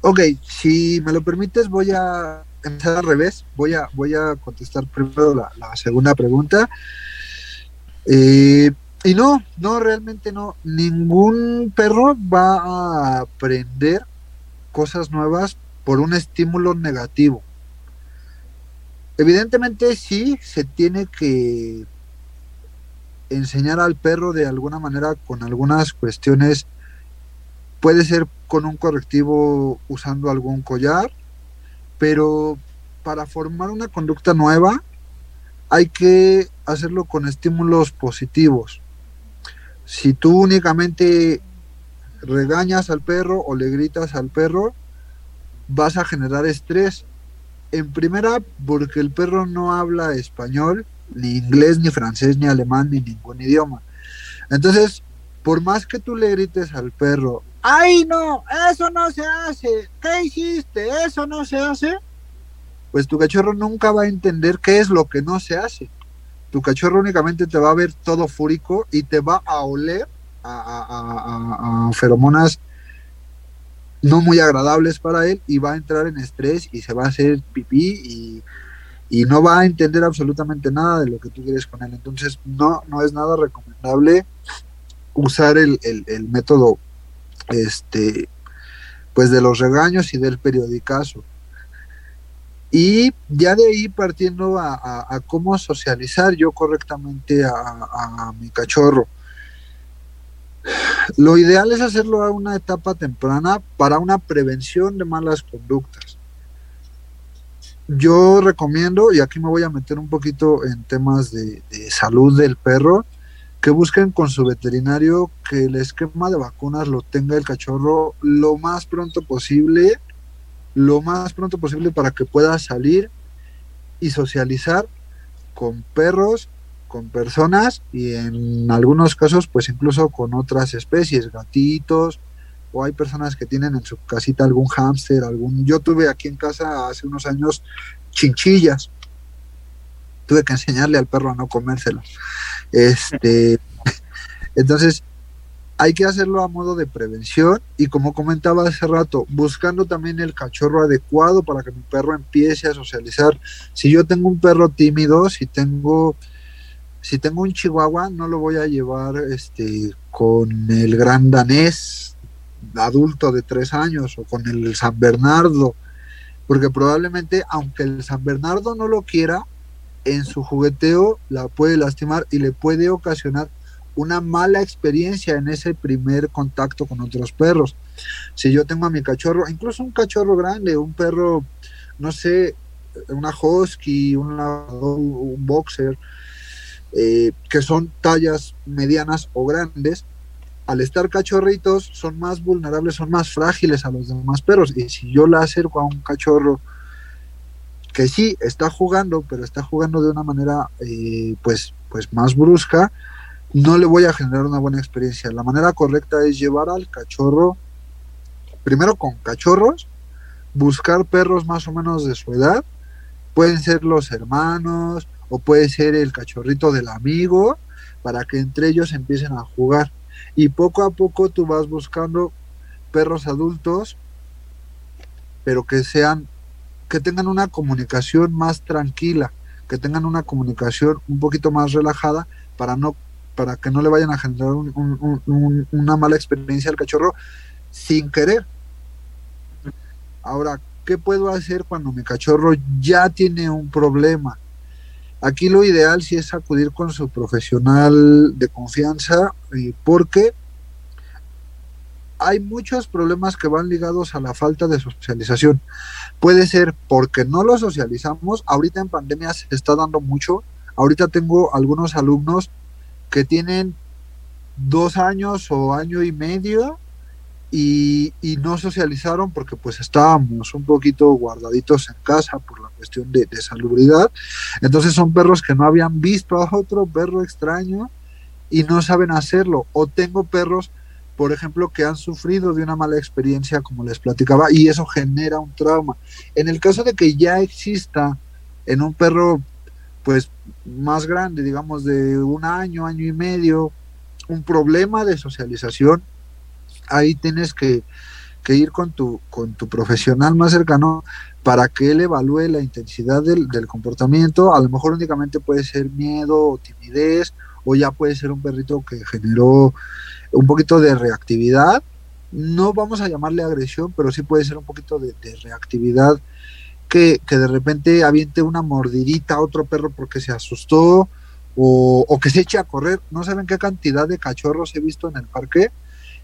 Ok, si me lo permites, voy a empezar al revés. Voy a, voy a contestar primero la, la segunda pregunta. Eh, y no, no, realmente no. Ningún perro va a aprender cosas nuevas por un estímulo negativo. Evidentemente sí se tiene que enseñar al perro de alguna manera con algunas cuestiones puede ser con un correctivo usando algún collar, pero para formar una conducta nueva hay que hacerlo con estímulos positivos. Si tú únicamente regañas al perro o le gritas al perro, vas a generar estrés. En primera, porque el perro no habla español, ni inglés, ni francés, ni alemán, ni ningún idioma. Entonces, por más que tú le grites al perro ay no, eso no se hace, ¿qué hiciste? Eso no se hace. Pues tu cachorro nunca va a entender qué es lo que no se hace. Tu cachorro únicamente te va a ver todo fúrico y te va a oler a, feromonas no muy agradables para él y va a entrar en estrés y se va a hacer pipí y, no va a entender absolutamente nada de lo que tú quieres con él. Entonces no, no es nada recomendable usar el- el método este pues de los regaños y del periodicazo. Y ya de ahí partiendo a, cómo socializar yo correctamente a mi cachorro. Lo ideal es hacerlo a una etapa temprana para una prevención de malas conductas. Yo recomiendo, y aquí me voy a meter un poquito en temas de, de salud del perro, que busquen con su veterinario que el esquema de vacunas lo tenga el cachorro lo más pronto posible, lo más pronto posible para que pueda salir y socializar con perros, con personas y en algunos casos pues incluso con otras especies, gatitos, o hay personas que tienen en su casita algún hámster, algún... Yo tuve aquí en casa hace unos años chinchillas. Tuve que enseñarle al perro a no comérselo. Este, entonces, hay que hacerlo a modo de prevención y como comentaba hace rato, buscando también el cachorro adecuado para que mi perro empiece a socializar. Si yo tengo un perro tímido, si tengo si tengo un chihuahua, no lo voy a llevar este con el gran danés adulto de tres años o con el San Bernardo, porque probablemente, aunque el San Bernardo no lo quiera, en su jugueteo la puede lastimar y le puede ocasionar una mala experiencia en ese primer contacto con otros perros. Si yo tengo a mi cachorro, incluso un cachorro grande, un perro, no sé, una husky, un boxer, eh, que son tallas medianas o grandes, al estar cachorritos son más vulnerables, son más frágiles a los demás perros. Y si yo la acerco a un cachorro que sí está jugando, pero está jugando de una manera eh, pues, pues más brusca, no le voy a generar una buena experiencia. La manera correcta es llevar al cachorro, primero con cachorros, buscar perros más o menos de su edad, pueden ser los hermanos o puede ser el cachorrito del amigo, para que entre ellos empiecen a jugar. Y poco a poco tú vas buscando perros adultos, pero que sean, que tengan una comunicación más tranquila, que tengan una comunicación un poquito más relajada para no para que no le vayan a generar un, un, un, una mala experiencia al cachorro sin querer. Ahora, ¿qué puedo hacer cuando mi cachorro ya tiene un problema? Aquí lo ideal sí es acudir con su profesional de confianza eh, porque hay muchos problemas que van ligados a la falta de socialización. Puede ser porque no lo socializamos, ahorita en pandemia se está dando mucho, ahorita tengo algunos alumnos que tienen dos años o año y medio y, y, no socializaron porque pues estábamos un poquito guardaditos en casa por la cuestión de, de, salubridad. Entonces son perros que no habían visto a otro perro extraño y no saben hacerlo. O tengo perros, por ejemplo, que han sufrido de una mala experiencia, como les platicaba, y eso genera un trauma. En el caso de que ya exista en un perro pues más grande, digamos de un año, año y medio, un problema de socialización, ahí tienes que, que, ir con tu, con tu profesional más cercano para que él evalúe la intensidad del, del, comportamiento. A lo mejor únicamente puede ser miedo o timidez, o ya puede ser un perrito que generó un poquito de reactividad. No vamos a llamarle agresión, pero sí puede ser un poquito de, de reactividad que, que, de repente aviente una mordidita a otro perro porque se asustó o, o, que se eche a correr. No saben qué cantidad de cachorros he visto en el parque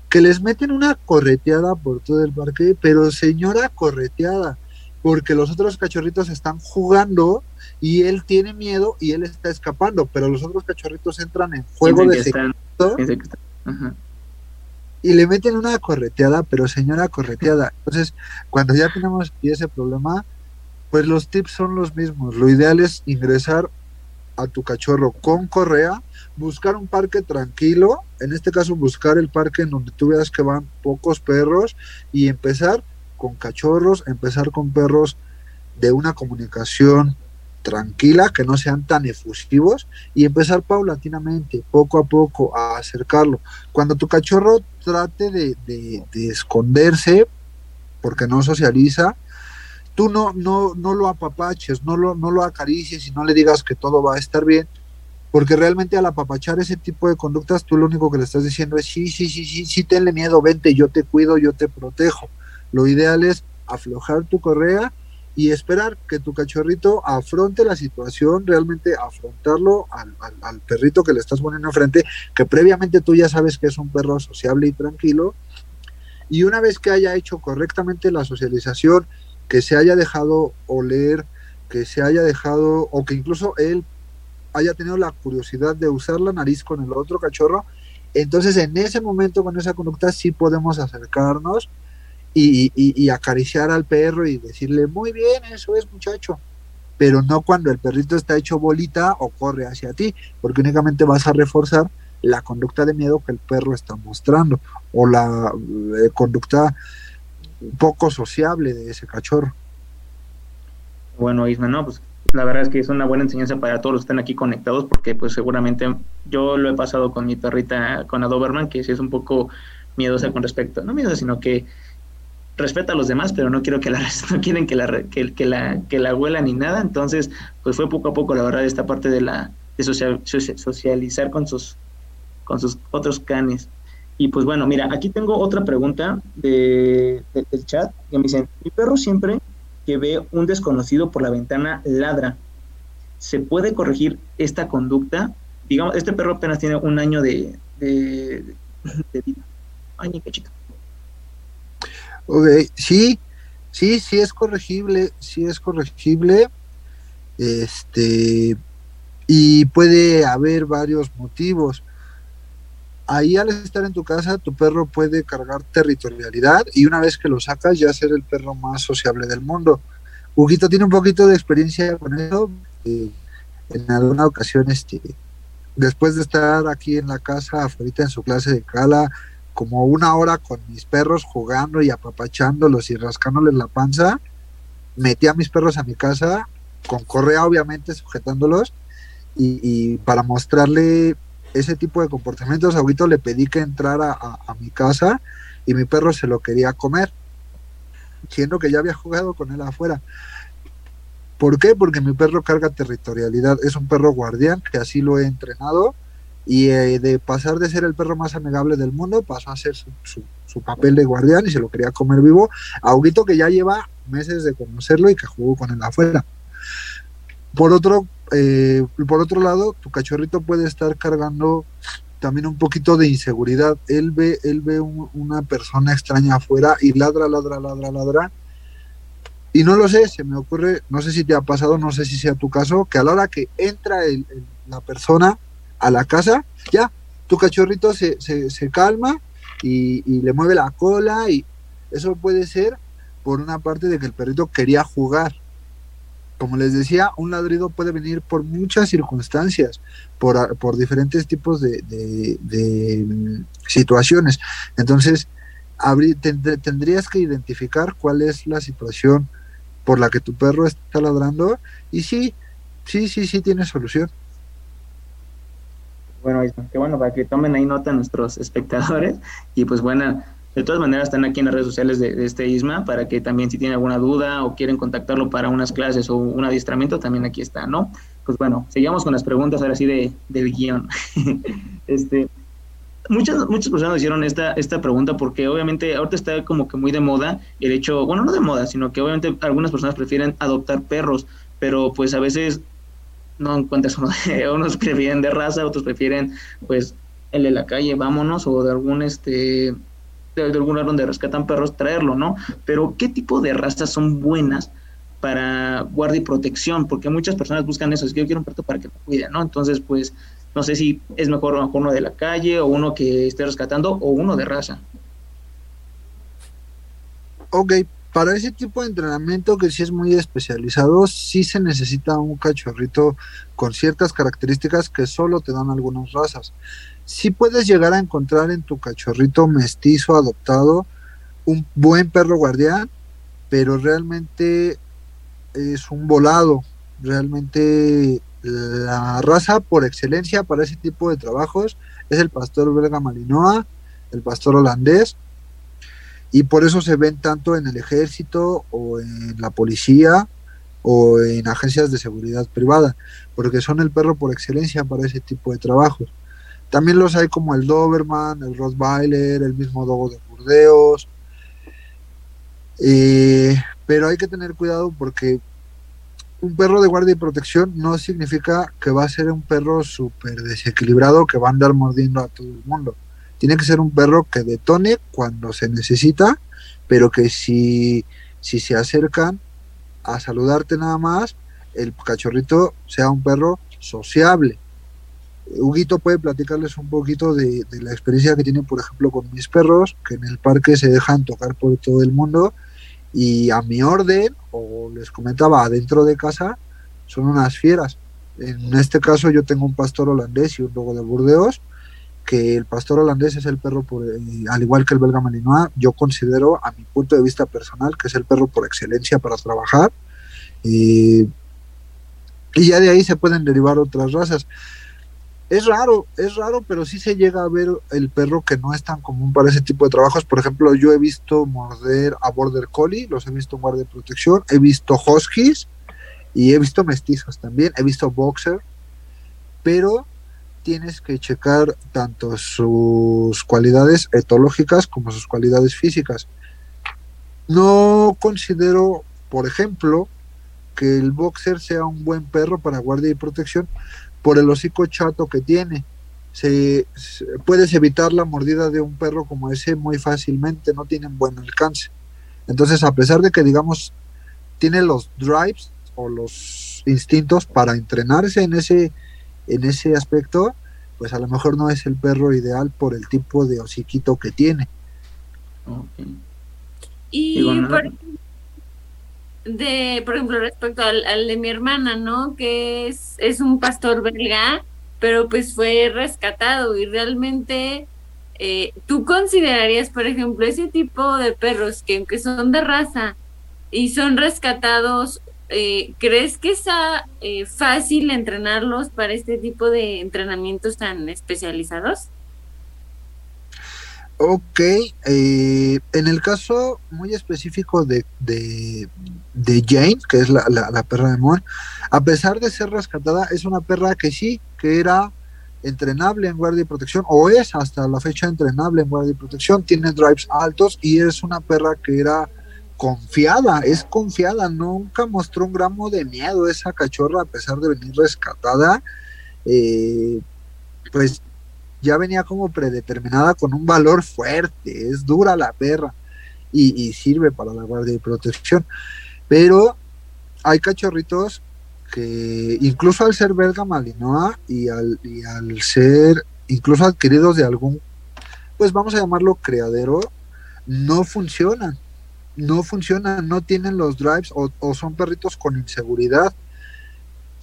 que les meten una correteada por todo el parque, pero señora correteada, porque los otros cachorritos están jugando y él tiene miedo y él está escapando, pero los otros cachorritos entran en juego de secreto y le meten una correteada, pero señora correteada. Entonces, cuando ya tenemos ese problema, pues los tips son los mismos. Lo ideal es ingresar a tu cachorro con correa, buscar un parque tranquilo, en este caso buscar el parque en donde tú veas que van pocos perros y empezar con cachorros, empezar con perros de una comunicación tranquila, que no sean tan efusivos y empezar paulatinamente, poco a poco, a acercarlo. Cuando tu cachorro trate de, de, de esconderse porque no socializa, tú no, no, no lo apapaches, no lo, no lo acaricies y no le digas que todo va a estar bien, porque realmente al apapachar ese tipo de conductas, tú lo único que le estás diciendo es, sí, sí, sí, sí, sí, tenle miedo, vente, yo te cuido, yo te protejo. Lo ideal es aflojar tu correa y esperar que tu cachorrito afronte la situación, realmente afrontarlo al, al, al, perrito que le estás poniendo enfrente, que previamente tú ya sabes que es un perro sociable y tranquilo, y una vez que haya hecho correctamente la socialización, que se haya dejado oler, que se haya dejado, o que incluso él haya tenido la curiosidad de usar la nariz con el otro cachorro, entonces en ese momento con esa conducta sí podemos acercarnos y, acariciar al perro y decirle, muy bien, eso es muchacho, pero no cuando el perrito está hecho bolita o corre hacia ti, porque únicamente vas a reforzar la conducta de miedo que el perro está mostrando o la eh, conducta poco sociable de ese cachorro. Bueno, Isma, no, pues la verdad es que es una buena enseñanza para todos los que están aquí conectados, porque pues seguramente yo lo he pasado con mi perrita, con la Doberman, que sí es un poco miedosa con respecto, no miedosa, sino que respeta a los demás, pero no quiero que la no quieren que la que, que la que la huela ni nada, entonces pues fue poco a poco la verdad esta parte de la de social, socializar con sus con sus otros canes. Y pues bueno, mira, aquí tengo otra pregunta de, de, del chat que me dicen, mi perro siempre que ve un desconocido por la ventana ladra. ¿Se puede corregir esta conducta? Digamos, este perro apenas tiene un año de, de, de vida. Ay, ni cachito. Ok, sí, sí, sí es corregible, sí es corregible. Este, y puede haber varios motivos ahí al estar en tu casa tu perro puede cargar territorialidad y una vez que lo sacas ya ser el perro más sociable del mundo. Huguito tiene un poquito de experiencia con eso. Eh, en alguna ocasión, este, después de estar aquí en la casa, afuera en su clase de cala, como una hora con mis perros jugando y apapachándolos y rascándoles la panza, metí a mis perros a mi casa con correa obviamente sujetándolos y, y para mostrarle ese tipo de comportamientos, ahorita le pedí que entrara a, mi casa y mi perro se lo quería comer, siendo que ya había jugado con él afuera. ¿Por qué? Porque mi perro carga territorialidad, es un perro guardián, que así lo he entrenado, y eh, de pasar de ser el perro más amigable del mundo, pasó a ser su, papel de guardián y se lo quería comer vivo, a que ya lleva meses de conocerlo y que jugó con él afuera. Por otro, eh, por otro lado, tu cachorrito puede estar cargando también un poquito de inseguridad. Él ve, él ve un, una persona extraña afuera y ladra, ladra, ladra, ladra. Y no lo sé, se me ocurre, no sé si te ha pasado, no sé si sea tu caso, que a la hora que entra el, la persona a la casa, ya, tu cachorrito se, se, se calma y, y le mueve la cola y eso puede ser por una parte de que el perrito quería jugar como les decía, un ladrido puede venir por muchas circunstancias, por, por diferentes tipos de, de, de, situaciones. Entonces, tendrías que identificar cuál es la situación por la que tu perro está ladrando y sí, sí, sí, sí tiene solución. Bueno, qué bueno, para que tomen ahí nota nuestros espectadores y pues bueno, de todas maneras, están aquí en las redes sociales de, este ISMA para que también si tienen alguna duda o quieren contactarlo para unas clases o un adiestramiento, también aquí está, ¿no? Pues bueno, sigamos con las preguntas ahora sí de, del guion. este, muchas, muchas personas hicieron esta, esta pregunta porque obviamente ahorita está como que muy de moda el hecho, bueno, no de moda, sino que obviamente algunas personas prefieren adoptar perros, pero pues a veces no encuentras uno de, unos prefieren de raza, otros prefieren pues el de la calle, vámonos, o de algún este de, lugar donde rescatan perros, traerlo, ¿no? Pero ¿qué tipo de razas son buenas para guardia y protección? Porque muchas personas buscan eso, es que yo quiero un perro para que me cuide, ¿no? Entonces, pues, no sé si es mejor uno de la calle o uno que esté rescatando o uno de raza. Ok, para ese tipo de entrenamiento que sí es muy especializado, sí se necesita un cachorrito con ciertas características que solo te dan algunas razas. Sí puedes llegar a encontrar en tu cachorrito mestizo adoptado un buen perro guardián, pero realmente es un volado. Realmente la raza por excelencia para ese tipo de trabajos es el pastor belga malinois, el pastor holandés, y por eso se ven tanto en el ejército o en la policía o en agencias de seguridad privada, porque son el perro por excelencia para ese tipo de trabajos. También los hay como el Doberman, el Rottweiler, el mismo Dogo de Burdeos, eh, pero hay que tener cuidado porque un perro de guardia y protección no significa que va a ser un perro súper desequilibrado que va a andar mordiendo a todo el mundo. Tiene que ser un perro que detone cuando se necesita, pero que si, si se acercan a saludarte nada más, el cachorrito sea un perro sociable. Huguito puede platicarles un poquito de, la experiencia que tiene, por ejemplo, con mis perros, que en el parque se dejan tocar por todo el mundo y a mi orden, o les comentaba, adentro de casa, son unas fieras. En este caso yo tengo un pastor holandés y un logo de Burdeos, que el pastor holandés es el perro, eh, al igual que el belga malinois, yo considero a mi punto de vista personal que es el perro por excelencia para trabajar. y ya de ahí se pueden derivar otras razas. Es raro, es raro, pero sí se llega a ver el perro que no es tan común para ese tipo de trabajos. Por ejemplo, yo he visto morder a Border Collie, los he visto en guardia de protección, he visto Huskies y he visto mestizos también, he visto Boxer, pero tienes que checar tanto sus cualidades etológicas como sus cualidades físicas. No considero, por ejemplo, que el boxer sea un buen perro para guardia y protección por el hocico chato que tiene. Se, se, puedes evitar la mordida de un perro como ese muy fácilmente, no tienen buen alcance. Entonces, a pesar de que digamos tiene los drives o los instintos para entrenarse en ese en ese aspecto, pues a lo mejor no es el perro ideal por el tipo de hociquito que tiene. Okay. Y por, de, por ejemplo, respecto al, al, de mi hermana, ¿no? Que es, es un pastor belga, pero pues fue rescatado y realmente eh, tú considerarías, por ejemplo, ese tipo de perros que aunque son de raza y son rescatados, eh, ¿crees que es eh, fácil entrenarlos para este tipo de entrenamientos tan especializados? Ok, eh, en el caso muy específico de, de, de Jane, que es la, la, perra de Mon, a pesar de ser rescatada, es una perra que sí, que era entrenable en guardia y protección, o es hasta la fecha entrenable en guardia y protección, tiene drives altos y es una perra que era confiada, es confiada, nunca mostró un gramo de miedo esa cachorra a pesar de venir rescatada, eh, pues ya venía como predeterminada con un valor fuerte, es dura la perra y, sirve para la guardia y protección, pero hay cachorritos que incluso al ser belga malinois y al, ser incluso adquiridos de algún, pues vamos a llamarlo criadero, no funcionan no funcionan, no tienen los drives o son perritos con inseguridad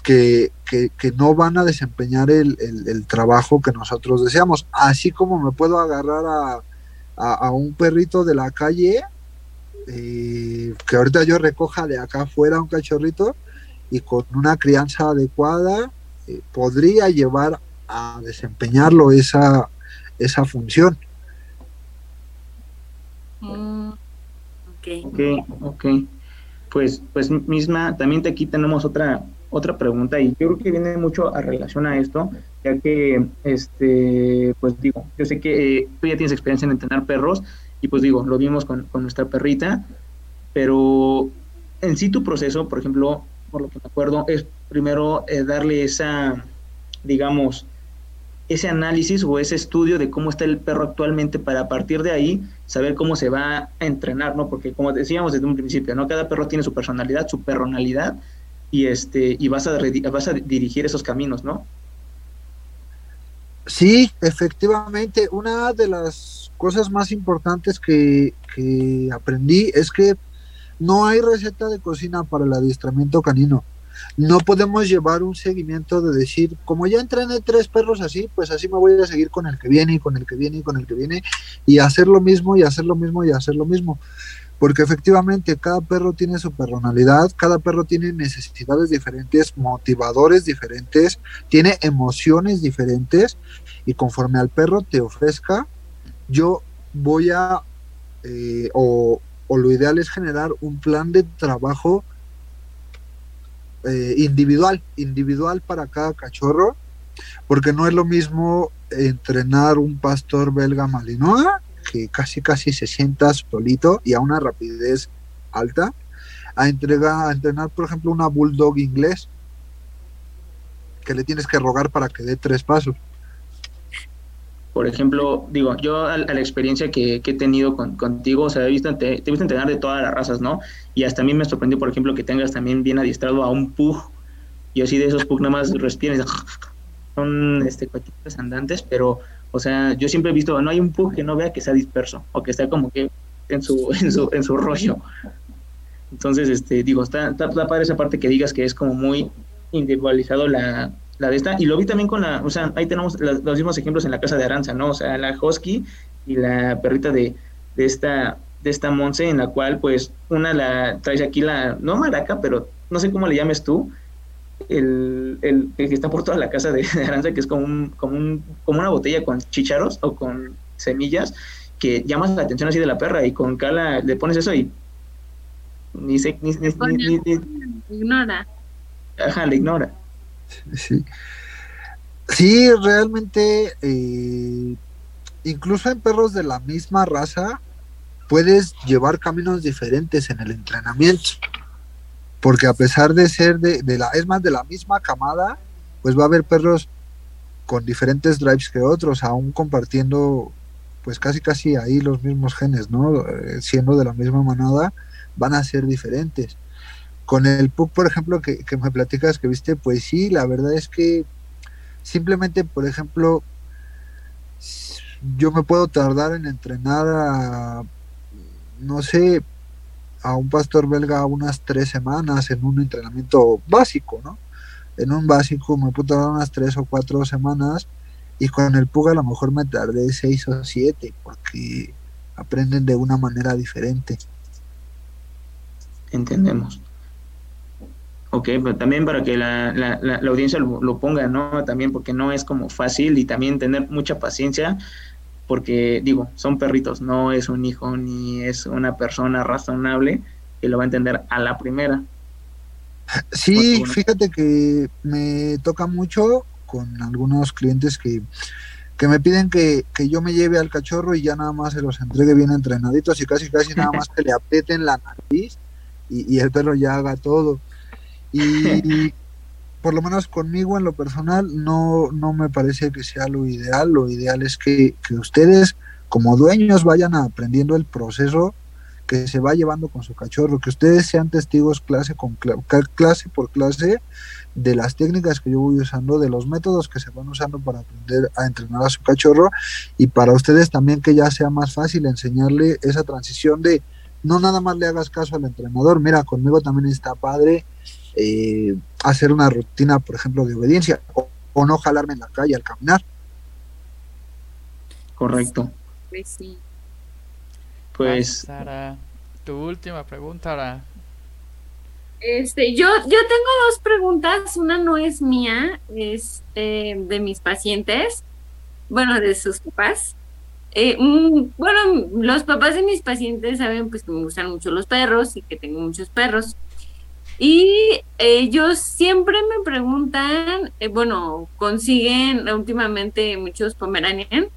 que, que, que no van a desempeñar el, el, el, trabajo que nosotros deseamos. Así como me puedo agarrar a, a, a un perrito de la calle, eh, que ahorita yo recoja de acá afuera un cachorrito y con una crianza adecuada eh, podría llevar a desempeñarlo esa, esa función. Mm. Ok, ok. Pues, pues misma, también aquí tenemos otra, otra pregunta y yo creo que viene mucho a relación a esto, ya que, este, pues digo, yo sé que eh, tú ya tienes experiencia en entrenar perros y pues digo, lo vimos con, con, nuestra perrita, pero en sí tu proceso, por ejemplo, por lo que me acuerdo, es primero eh, darle esa, digamos, ese análisis o ese estudio de cómo está el perro actualmente para a partir de ahí saber cómo se va a entrenar, ¿no? Porque como decíamos desde un principio, ¿no? Cada perro tiene su personalidad, su personalidad y este y vas a vas a dirigir esos caminos, ¿no? Sí, efectivamente, una de las cosas más importantes que, que aprendí es que No hay receta de cocina para el adiestramiento canino. No podemos llevar un seguimiento de decir, como ya entrené tres perros así, pues así me voy a seguir con el que viene y con el que viene y con el que viene y hacer lo mismo y hacer lo mismo y hacer lo mismo. Porque efectivamente cada perro tiene su personalidad, cada perro tiene necesidades diferentes, motivadores diferentes, tiene emociones diferentes y conforme al perro te ofrezca, yo voy a, eh, o, lo ideal es generar un plan de trabajo eh, individual, individual para cada cachorro, porque no es lo mismo entrenar un pastor belga malinois que casi casi se sienta solito y a una rapidez alta, a, entregar, a entrenar, por ejemplo, una bulldog inglés, que le tienes que rogar para que dé tres pasos. Por ejemplo, digo, yo a, la experiencia que, he tenido contigo, o sea, he visto, te, he visto entrenar de todas las razas, ¿no? Y hasta a mí me sorprendió, por ejemplo, que tengas también bien adiestrado a un pug. Yo sí de esos pug nada más respiran son este, cochitas andantes, pero, o sea, yo siempre he visto, no hay un pug que no vea que sea disperso o que está como que en su, en su, en su rollo. Entonces, este, digo, está, está, está padre esa parte que digas que es como muy individualizado la, la de esta, y lo vi también con la, o sea, ahí tenemos los, mismos ejemplos en la casa de Aranza, ¿no? O sea, la Husky y la perrita de, de esta de esta Monse, en la cual, pues, una la traes aquí la, no maraca, pero no sé cómo le llames tú, el, el, que está por toda la casa de, Aranza, que es como, un, como, un, como una botella con chícharos o con semillas, que llamas la atención así de la perra, y con Cala le pones eso y ni se, ni, ni, ni, ignora. Ajá, le ignora. Sí, sí realmente, eh, incluso en perros de la misma raza, puedes llevar caminos diferentes en el entrenamiento. Porque a pesar de ser de, de la, es más de la misma camada, pues va a haber perros con diferentes drives que otros, aún compartiendo pues casi casi ahí los mismos genes, ¿no? Eh, siendo de la misma manada, van a ser diferentes. Con el PUC, por ejemplo, que, me platicas que viste, pues sí, la verdad es que simplemente, por ejemplo, yo me puedo tardar en entrenar a, no sé, a un pastor belga unas tres semanas en un entrenamiento básico, ¿no? En un básico me puedo tardar unas tres o cuatro semanas y con el PUG a lo mejor me tardé seis o siete porque aprenden de una manera diferente. Entendemos. Ok, pero también para que la, la, audiencia lo, ponga, ¿no? También porque no es como fácil y también tener mucha paciencia, porque digo, son perritos, no es un hijo ni es una persona razonable que lo va a entender a la primera. Sí, fíjate que me toca mucho con algunos clientes que, que me piden que, que, yo me lleve al cachorro y ya nada más se los entregue bien entrenaditos y casi casi nada más que le aprieten la nariz y, y el perro ya haga todo. Y por lo menos conmigo en lo personal no, no me parece que sea lo ideal. Lo ideal es que, ustedes como dueños vayan aprendiendo el proceso que se va llevando con su cachorro, que ustedes sean testigos clase, con clase por clase de las técnicas que yo voy usando, de los métodos que se van usando para aprender a entrenar a su cachorro y para ustedes también que ya sea más fácil enseñarle esa transición de no nada más le hagas caso al entrenador, mira, conmigo también está padre eh, hacer una rutina, por ejemplo, de obediencia o, no jalarme en la calle al caminar. Correcto. Pues sí. Pues. Sara, tu última pregunta ahora. Este, yo, yo tengo dos preguntas. Una no es mía, es de mis pacientes, bueno, de sus papás. Eh, mm, bueno, los papás de mis pacientes saben pues que me gustan mucho los perros y que tengo muchos perros. Y ellos siempre me preguntan, eh, bueno, consiguen últimamente muchos Pomeranian,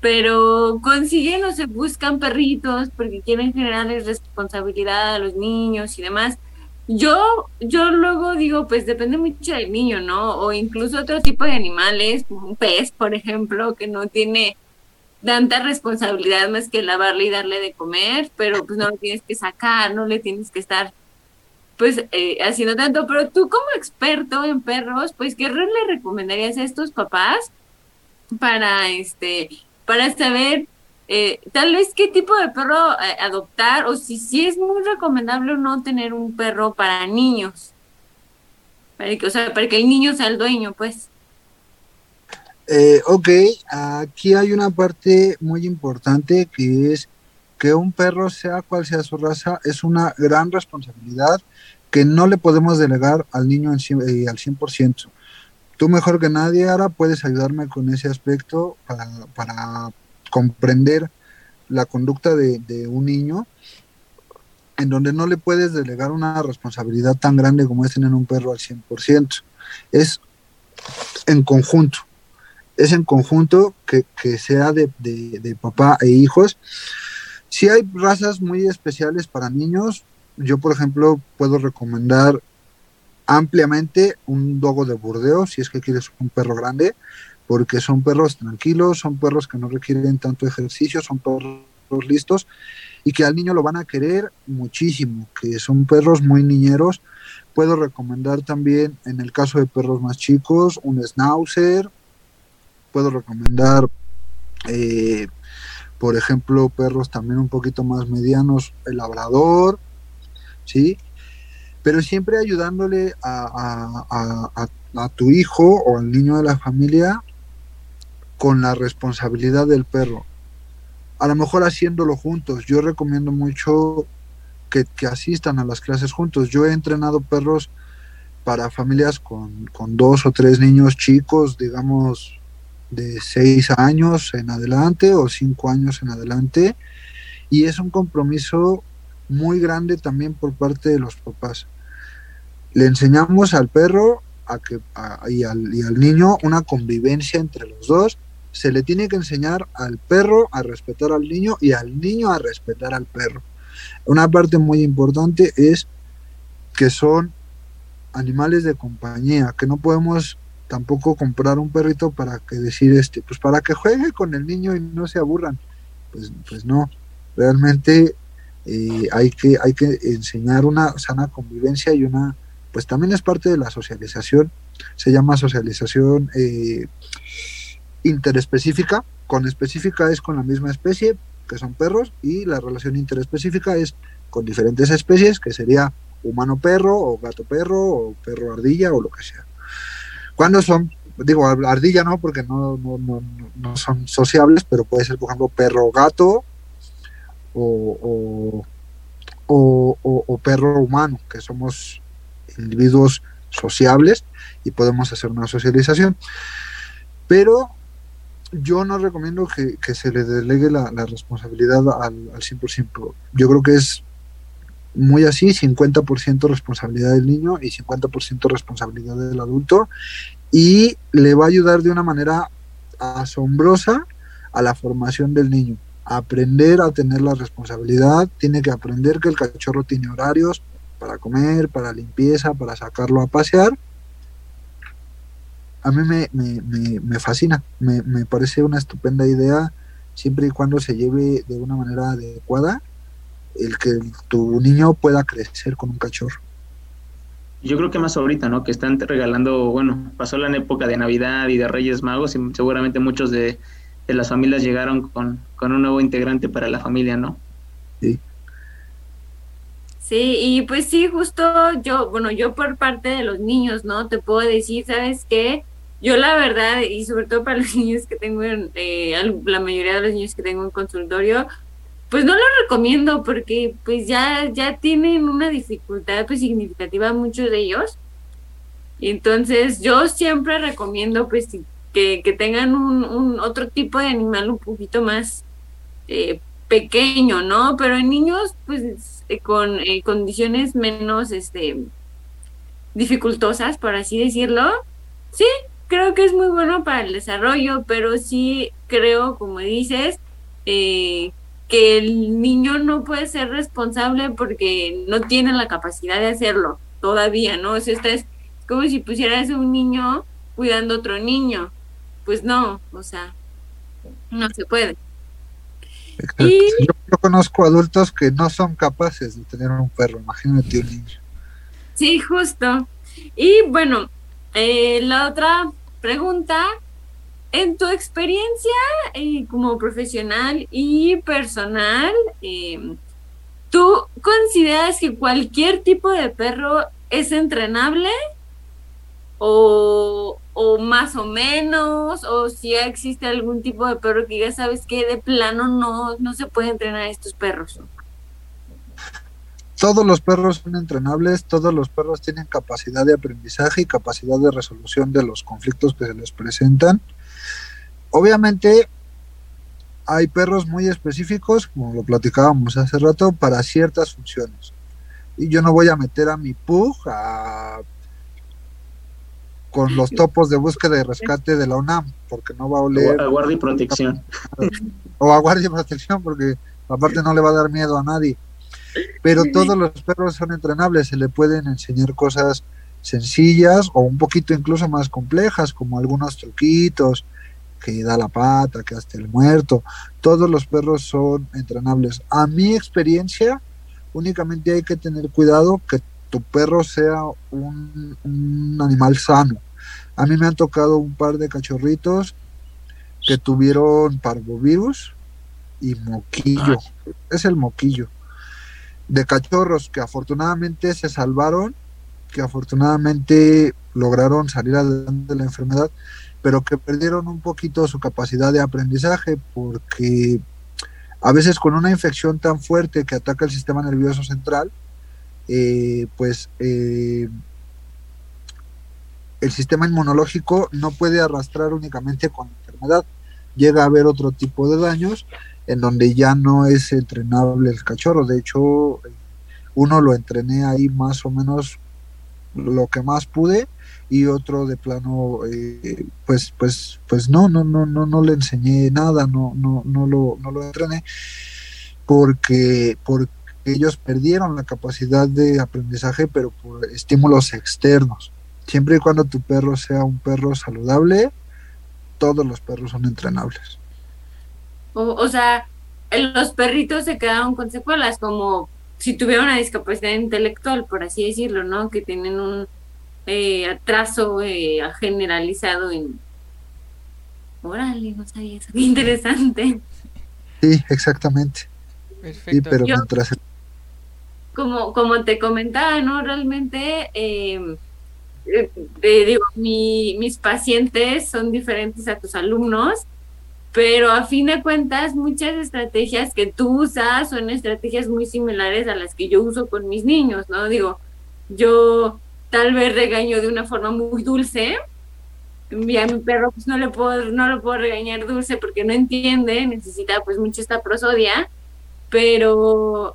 pero consiguen o se buscan perritos porque quieren generarles responsabilidad a los niños y demás. Yo, yo luego digo, pues depende mucho del niño, ¿no? O incluso otro tipo de animales, como un pez, por ejemplo, que no tiene tanta responsabilidad más que lavarle y darle de comer, pero pues no lo tienes que sacar, no le tienes que estar pues eh, haciendo tanto, pero tú como experto en perros, pues ¿qué le recomendarías a estos papás para este, para saber eh, tal vez qué tipo de perro eh, adoptar o si, si es muy recomendable o no tener un perro para niños. Para que, o sea, para que el niño sea el dueño, pues. Eh, ok, aquí hay una parte muy importante que es que un perro, sea cual sea su raza, es una gran responsabilidad que no le podemos delegar al niño al 100%. Tú mejor que nadie, ahora puedes ayudarme con ese aspecto para, comprender la conducta de, un niño, en donde no le puedes delegar una responsabilidad tan grande como es tener un perro al 100%. Es en conjunto, es en conjunto que, sea de, papá e hijos. Si hay razas muy especiales para niños, yo por ejemplo puedo recomendar ampliamente un dogo de burdeo si es que quieres un perro grande porque son perros tranquilos, son perros que no requieren tanto ejercicio, son perros listos y que al niño lo van a querer muchísimo, que son perros muy niñeros. Puedo recomendar también, en el caso de perros más chicos, un schnauzer. Puedo recomendar, eh, por ejemplo, perros también un poquito más medianos, el labrador, ¿sí? Pero siempre ayudándole a, a, a, tu hijo o al niño de la familia con la responsabilidad del perro. A lo mejor haciéndolo juntos. Yo recomiendo mucho que, que asistan a las clases juntos. Yo he entrenado perros para familias con, con, dos o tres niños chicos, digamos, de seis años en adelante o cinco años en adelante. Y es un compromiso muy grande también por parte de los papás. Le enseñamos al perro a que, y, al, y al niño una convivencia entre los dos se le tiene que enseñar al perro a respetar al niño y al niño a respetar al perro. Una parte muy importante es que son animales de compañía, que no podemos tampoco comprar un perrito para que decir este, pues para que juegue con el niño y no se aburran. Pues, pues no, realmente eh, hay, que, hay que enseñar una sana convivencia y una, pues también es parte de la socialización, se llama socialización eh, interespecífica, con específica es con la misma especie, que son perros, y la relación interespecífica es con diferentes especies, que sería humano-perro, o gato-perro, o perro-ardilla, o lo que sea. Cuando son, digo, ardilla no, porque no, no, no, no son sociables, pero puede ser, por ejemplo, perro-gato, o, o, perro humano, que somos individuos sociables y podemos hacer una socialización. Pero yo no recomiendo que, se le delegue la, la responsabilidad al, al, 100%. Yo creo que es muy así, 50% responsabilidad del niño y 50% responsabilidad del adulto y le va a ayudar de una manera asombrosa a la formación del niño. Aprender a tener la responsabilidad, tiene que aprender que el cachorro tiene horarios para comer, para limpieza, para sacarlo a pasear a mí me, me, me, me fascina, me, parece una estupenda idea siempre y cuando se lleve de una manera adecuada el que tu niño pueda crecer con un cachorro. Yo creo que más ahorita, ¿no? Que están regalando, bueno, pasó la época de Navidad y de Reyes Magos y seguramente muchos de, de las familias llegaron con, con un nuevo integrante para la familia, ¿no? Sí. Sí, y pues sí, justo yo, bueno, yo por parte de los niños, ¿no? Te puedo decir, ¿sabes qué? Yo la verdad, y sobre todo para los niños que tengo, en, eh, la mayoría de los niños que tengo en consultorio, pues no lo recomiendo porque pues ya, ya tienen una dificultad pues significativa muchos de ellos. Y entonces yo siempre recomiendo pues que, tengan un, otro tipo de animal un poquito más eh, pequeño, ¿no? Pero en niños pues eh, con eh, condiciones menos este dificultosas, por así decirlo, sí, creo que es muy bueno para el desarrollo, pero sí creo, como dices, que el niño no puede ser responsable porque no tiene la capacidad de hacerlo todavía, ¿no? O sea, esta es como si pusieras un niño cuidando a otro niño. Pues no, o sea, no se puede. Y... Yo, yo, conozco adultos que no son capaces de tener un perro, imagínate un niño. Sí, justo. Y bueno, eh, la otra pregunta en tu experiencia eh, como profesional y personal, eh, ¿tú consideras que cualquier tipo de perro es entrenable? O, o más o menos, o si existe algún tipo de perro que ya sabes que de plano no, no se puede entrenar a estos perros. Todos los perros son entrenables, todos los perros tienen capacidad de aprendizaje y capacidad de resolución de los conflictos que se les presentan. Obviamente hay perros muy específicos, como lo platicábamos hace rato, para ciertas funciones. Y yo no voy a meter a mi pug a con los topos de búsqueda y rescate de la UNAM, porque no va a oler. O a guardia y protección. O a guardia y protección, porque aparte no le va a dar miedo a nadie. Pero todos los perros son entrenables, se le pueden enseñar cosas sencillas o un poquito incluso más complejas, como algunos truquitos, que da la pata, que hasta el muerto. Todos los perros son entrenables. A mi experiencia, únicamente hay que tener cuidado que tu perro sea un, un, animal sano. A mí me han tocado un par de cachorritos que tuvieron parvovirus y moquillo. Es el moquillo. De cachorros que afortunadamente se salvaron, que afortunadamente lograron salir adelante de la enfermedad, pero que perdieron un poquito su capacidad de aprendizaje porque a veces con una infección tan fuerte que ataca el sistema nervioso central, eh, pues eh, el sistema inmunológico no puede arrastrar únicamente con la enfermedad. Llega a haber otro tipo de daños en donde ya no es entrenable el cachorro. De hecho, uno lo entrené ahí más o menos lo que más pude y otro de plano eh, pues pues pues no no no no no le enseñé nada no no no lo no lo entrené porque porque ellos perdieron la capacidad de aprendizaje, pero por estímulos externos. Siempre y cuando tu perro sea un perro saludable, todos los perros son entrenables. O, o sea, los perritos se quedaron con secuelas, como si tuvieran una discapacidad intelectual, por así decirlo, ¿no? Que tienen un eh, atraso eh, generalizado en... Órale, no sabía eso, qué interesante. Sí, exactamente. Perfecto. Sí, pero Yo- mientras como, como te comentaba, ¿no? Realmente, eh, eh, eh, digo, mi- mis pacientes son diferentes a tus alumnos, pero a fin de cuentas, muchas estrategias que tú usas son estrategias muy similares a las que yo uso con mis niños, ¿no? Digo, yo tal vez regaño de una forma muy dulce, y a mi perro pues no le puedo, no lo puedo regañar dulce porque no entiende, necesita pues mucho esta prosodia, pero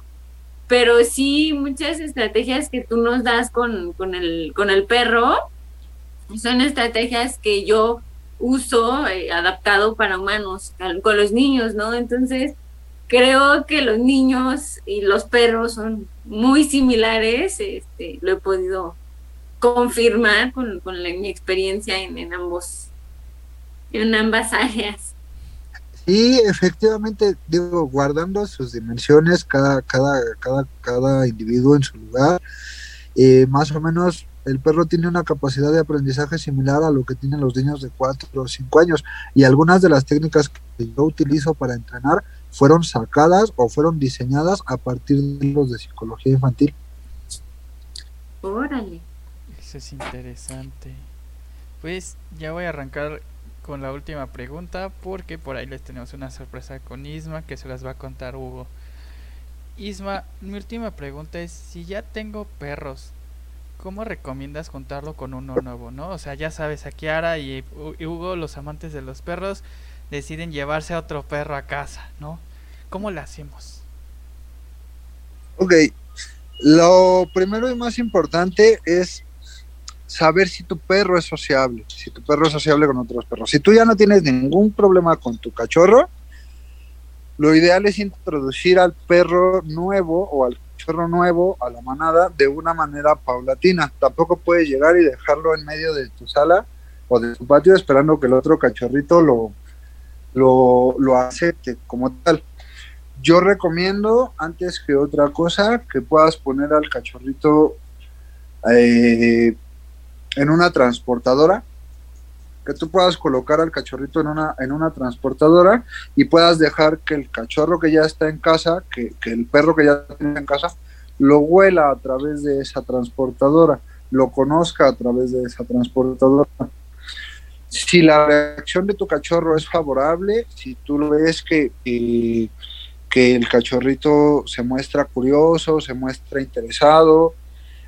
pero sí muchas estrategias que tú nos das con, con, el, con el perro son estrategias que yo uso eh, adaptado para humanos, con los niños, ¿no? Entonces, creo que los niños y los perros son muy similares, este, lo he podido confirmar con, con mi experiencia en, en ambos, en ambas áreas. Sí, efectivamente, digo, guardando sus dimensiones, cada, cada, cada, cada individuo en su lugar, eh, más o menos el perro tiene una capacidad de aprendizaje similar a lo que tienen los niños de 4 o 5 años. Y algunas de las técnicas que yo utilizo para entrenar fueron sacadas o fueron diseñadas a partir de libros de psicología infantil. Órale. Eso es interesante. Pues ya voy a arrancar con la última pregunta porque por ahí les tenemos una sorpresa con Isma que se las va a contar Hugo. Isma, mi última pregunta es si ya tengo perros, ¿cómo recomiendas juntarlo con uno nuevo, no? O sea, ya sabes, a Kiara y Hu- y Hugo, los amantes de los perros, deciden llevarse a otro perro a casa, ¿no? ¿Cómo lo hacemos? Ok, lo primero y más importante es saber si tu perro es sociable, si tu perro es sociable con otros perros. Si tú ya no tienes ningún problema con tu cachorro, lo ideal es introducir al perro nuevo o al cachorro nuevo a la manada de una manera paulatina. Tampoco puedes llegar y dejarlo en medio de tu sala o de tu patio esperando que el otro cachorrito lo, lo, lo acepte como tal. Yo recomiendo, antes que otra cosa, que puedas poner al cachorrito eh, en una transportadora que tú puedas colocar al cachorrito en una, en una transportadora y puedas dejar que el cachorro que ya está en casa, que, que el perro que ya tiene en casa, lo huela a través de esa transportadora, lo conozca a través de esa transportadora. Si la reacción de tu cachorro es favorable, si tú ves que el cachorrito se muestra curioso, se muestra interesado,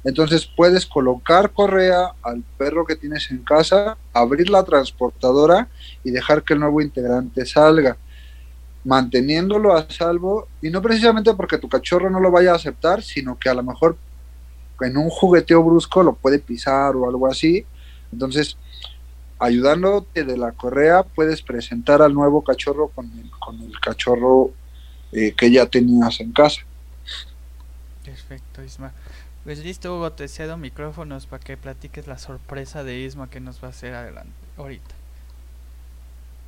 entonces puedes colocar correa al perro que tienes en casa, abrir la transportadora y dejar que el nuevo integrante salga, manteniéndolo a salvo y no precisamente porque tu cachorro no lo vaya a aceptar, sino que a lo mejor en un jugueteo brusco lo puede pisar o algo así. Entonces, ayudándote de la correa, puedes presentar al nuevo cachorro con el, con el cachorro eh, que ya tenías en casa. Perfecto, Isma. Pues listo, Hugo, te cedo micrófonos para que platiques la sorpresa de Isma que nos va a hacer adelante ahorita.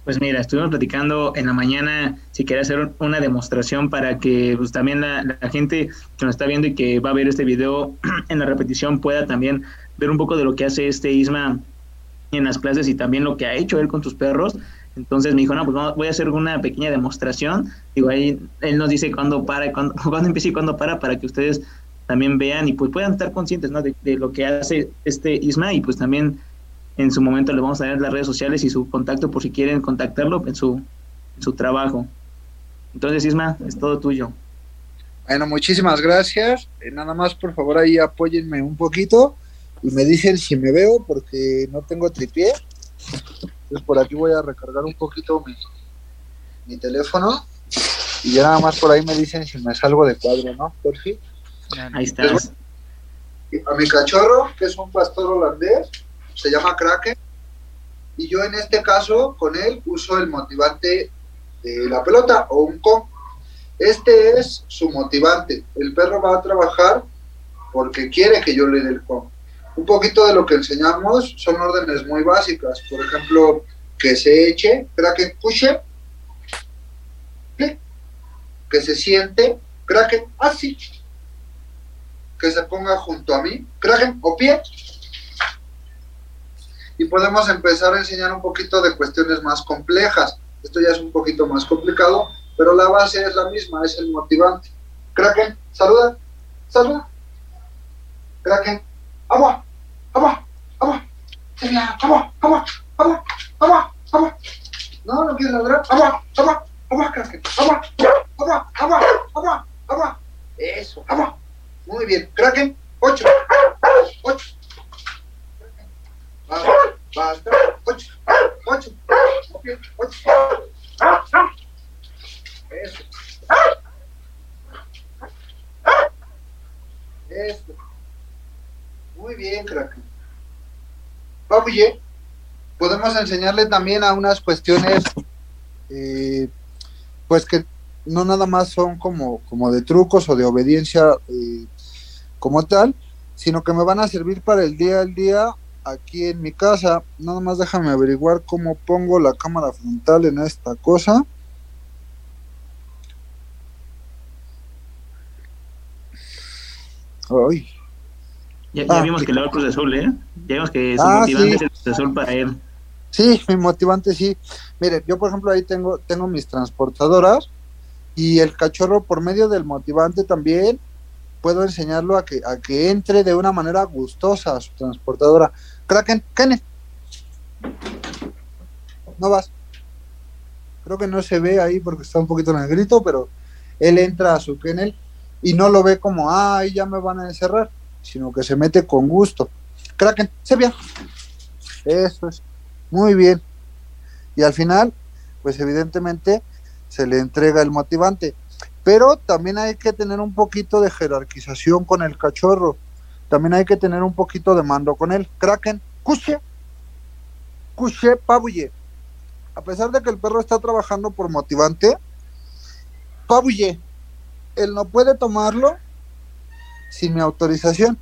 Pues mira, estuvimos platicando en la mañana si quería hacer una demostración para que pues, también la, gente que nos está viendo y que va a ver este video en la repetición pueda también ver un poco de lo que hace este Isma en las clases y también lo que ha hecho él con sus perros. Entonces me dijo, no, pues voy a hacer una pequeña demostración. Digo, ahí él nos dice cuándo para, cuándo, cuándo empieza y cuándo para, para que ustedes también vean y pues puedan estar conscientes ¿no? de, lo que hace este Isma y pues también en su momento le vamos a dar las redes sociales y su contacto por si quieren contactarlo en su, su trabajo. Entonces Isma, es todo tuyo. Bueno, muchísimas gracias. Eh, nada más por favor ahí apóyenme un poquito y me dicen si me veo porque no tengo tripié. Entonces por aquí voy a recargar un poquito mi, mi teléfono y ya nada más por ahí me dicen si me salgo de cuadro, ¿no? Por fin. Ahí estás. A mi cachorro, que es un pastor holandés, se llama Kraken, y yo en este caso con él uso el motivante de la pelota o un con. Este es su motivante. El perro va a trabajar porque quiere que yo le dé el con. Un poquito de lo que enseñamos son órdenes muy básicas. Por ejemplo, que se eche, Kraken pushe, que se siente, Kraken así, que se ponga junto a mí, kragen o pie. Y podemos empezar a enseñar un poquito de cuestiones más complejas. Esto ya es un poquito más complicado, pero la base es la misma, es el motivante. Kraken, saluda, saluda. Kraken, agua, agua, agua. Agua, agua, agua, agua, agua. No, no quieres ladrar. Agua, agua, agua, Kraken. Agua, agua, agua, agua, agua. Eso, agua. Muy bien. Kraken, 8. 8. Basta, basta. 8. 8. 8. Eso. Eso. Muy bien. Papuye, podemos enseñarle también a unas cuestiones, eh, pues que no nada más son como, como de trucos o de obediencia eh, como tal, sino que me van a servir para el día al día aquí en mi casa. Nada más déjame averiguar cómo pongo la cámara frontal en esta cosa. Ay. Ya, ya ah, vimos que le va el Cruz Azul, ¿eh? Ya vimos que su ah, motivante sí. es el Cruz Azul para él. Sí, mi motivante sí. Mire, yo por ejemplo ahí tengo, tengo mis transportadoras y el cachorro por medio del motivante también puedo enseñarlo a que, a que entre de una manera gustosa a su transportadora. Kraken, Kenneth. No vas. Creo que no se ve ahí porque está un poquito negrito, pero él entra a su kennel y no lo ve como, ay, ya me van a encerrar, sino que se mete con gusto. Kraken, se ve. Eso es. Muy bien. Y al final, pues evidentemente se le entrega el motivante. Pero también hay que tener un poquito de jerarquización con el cachorro. También hay que tener un poquito de mando con él. Kraken, cuche, cuche, pabuye. A pesar de que el perro está trabajando por motivante, pabuye, él no puede tomarlo sin mi autorización.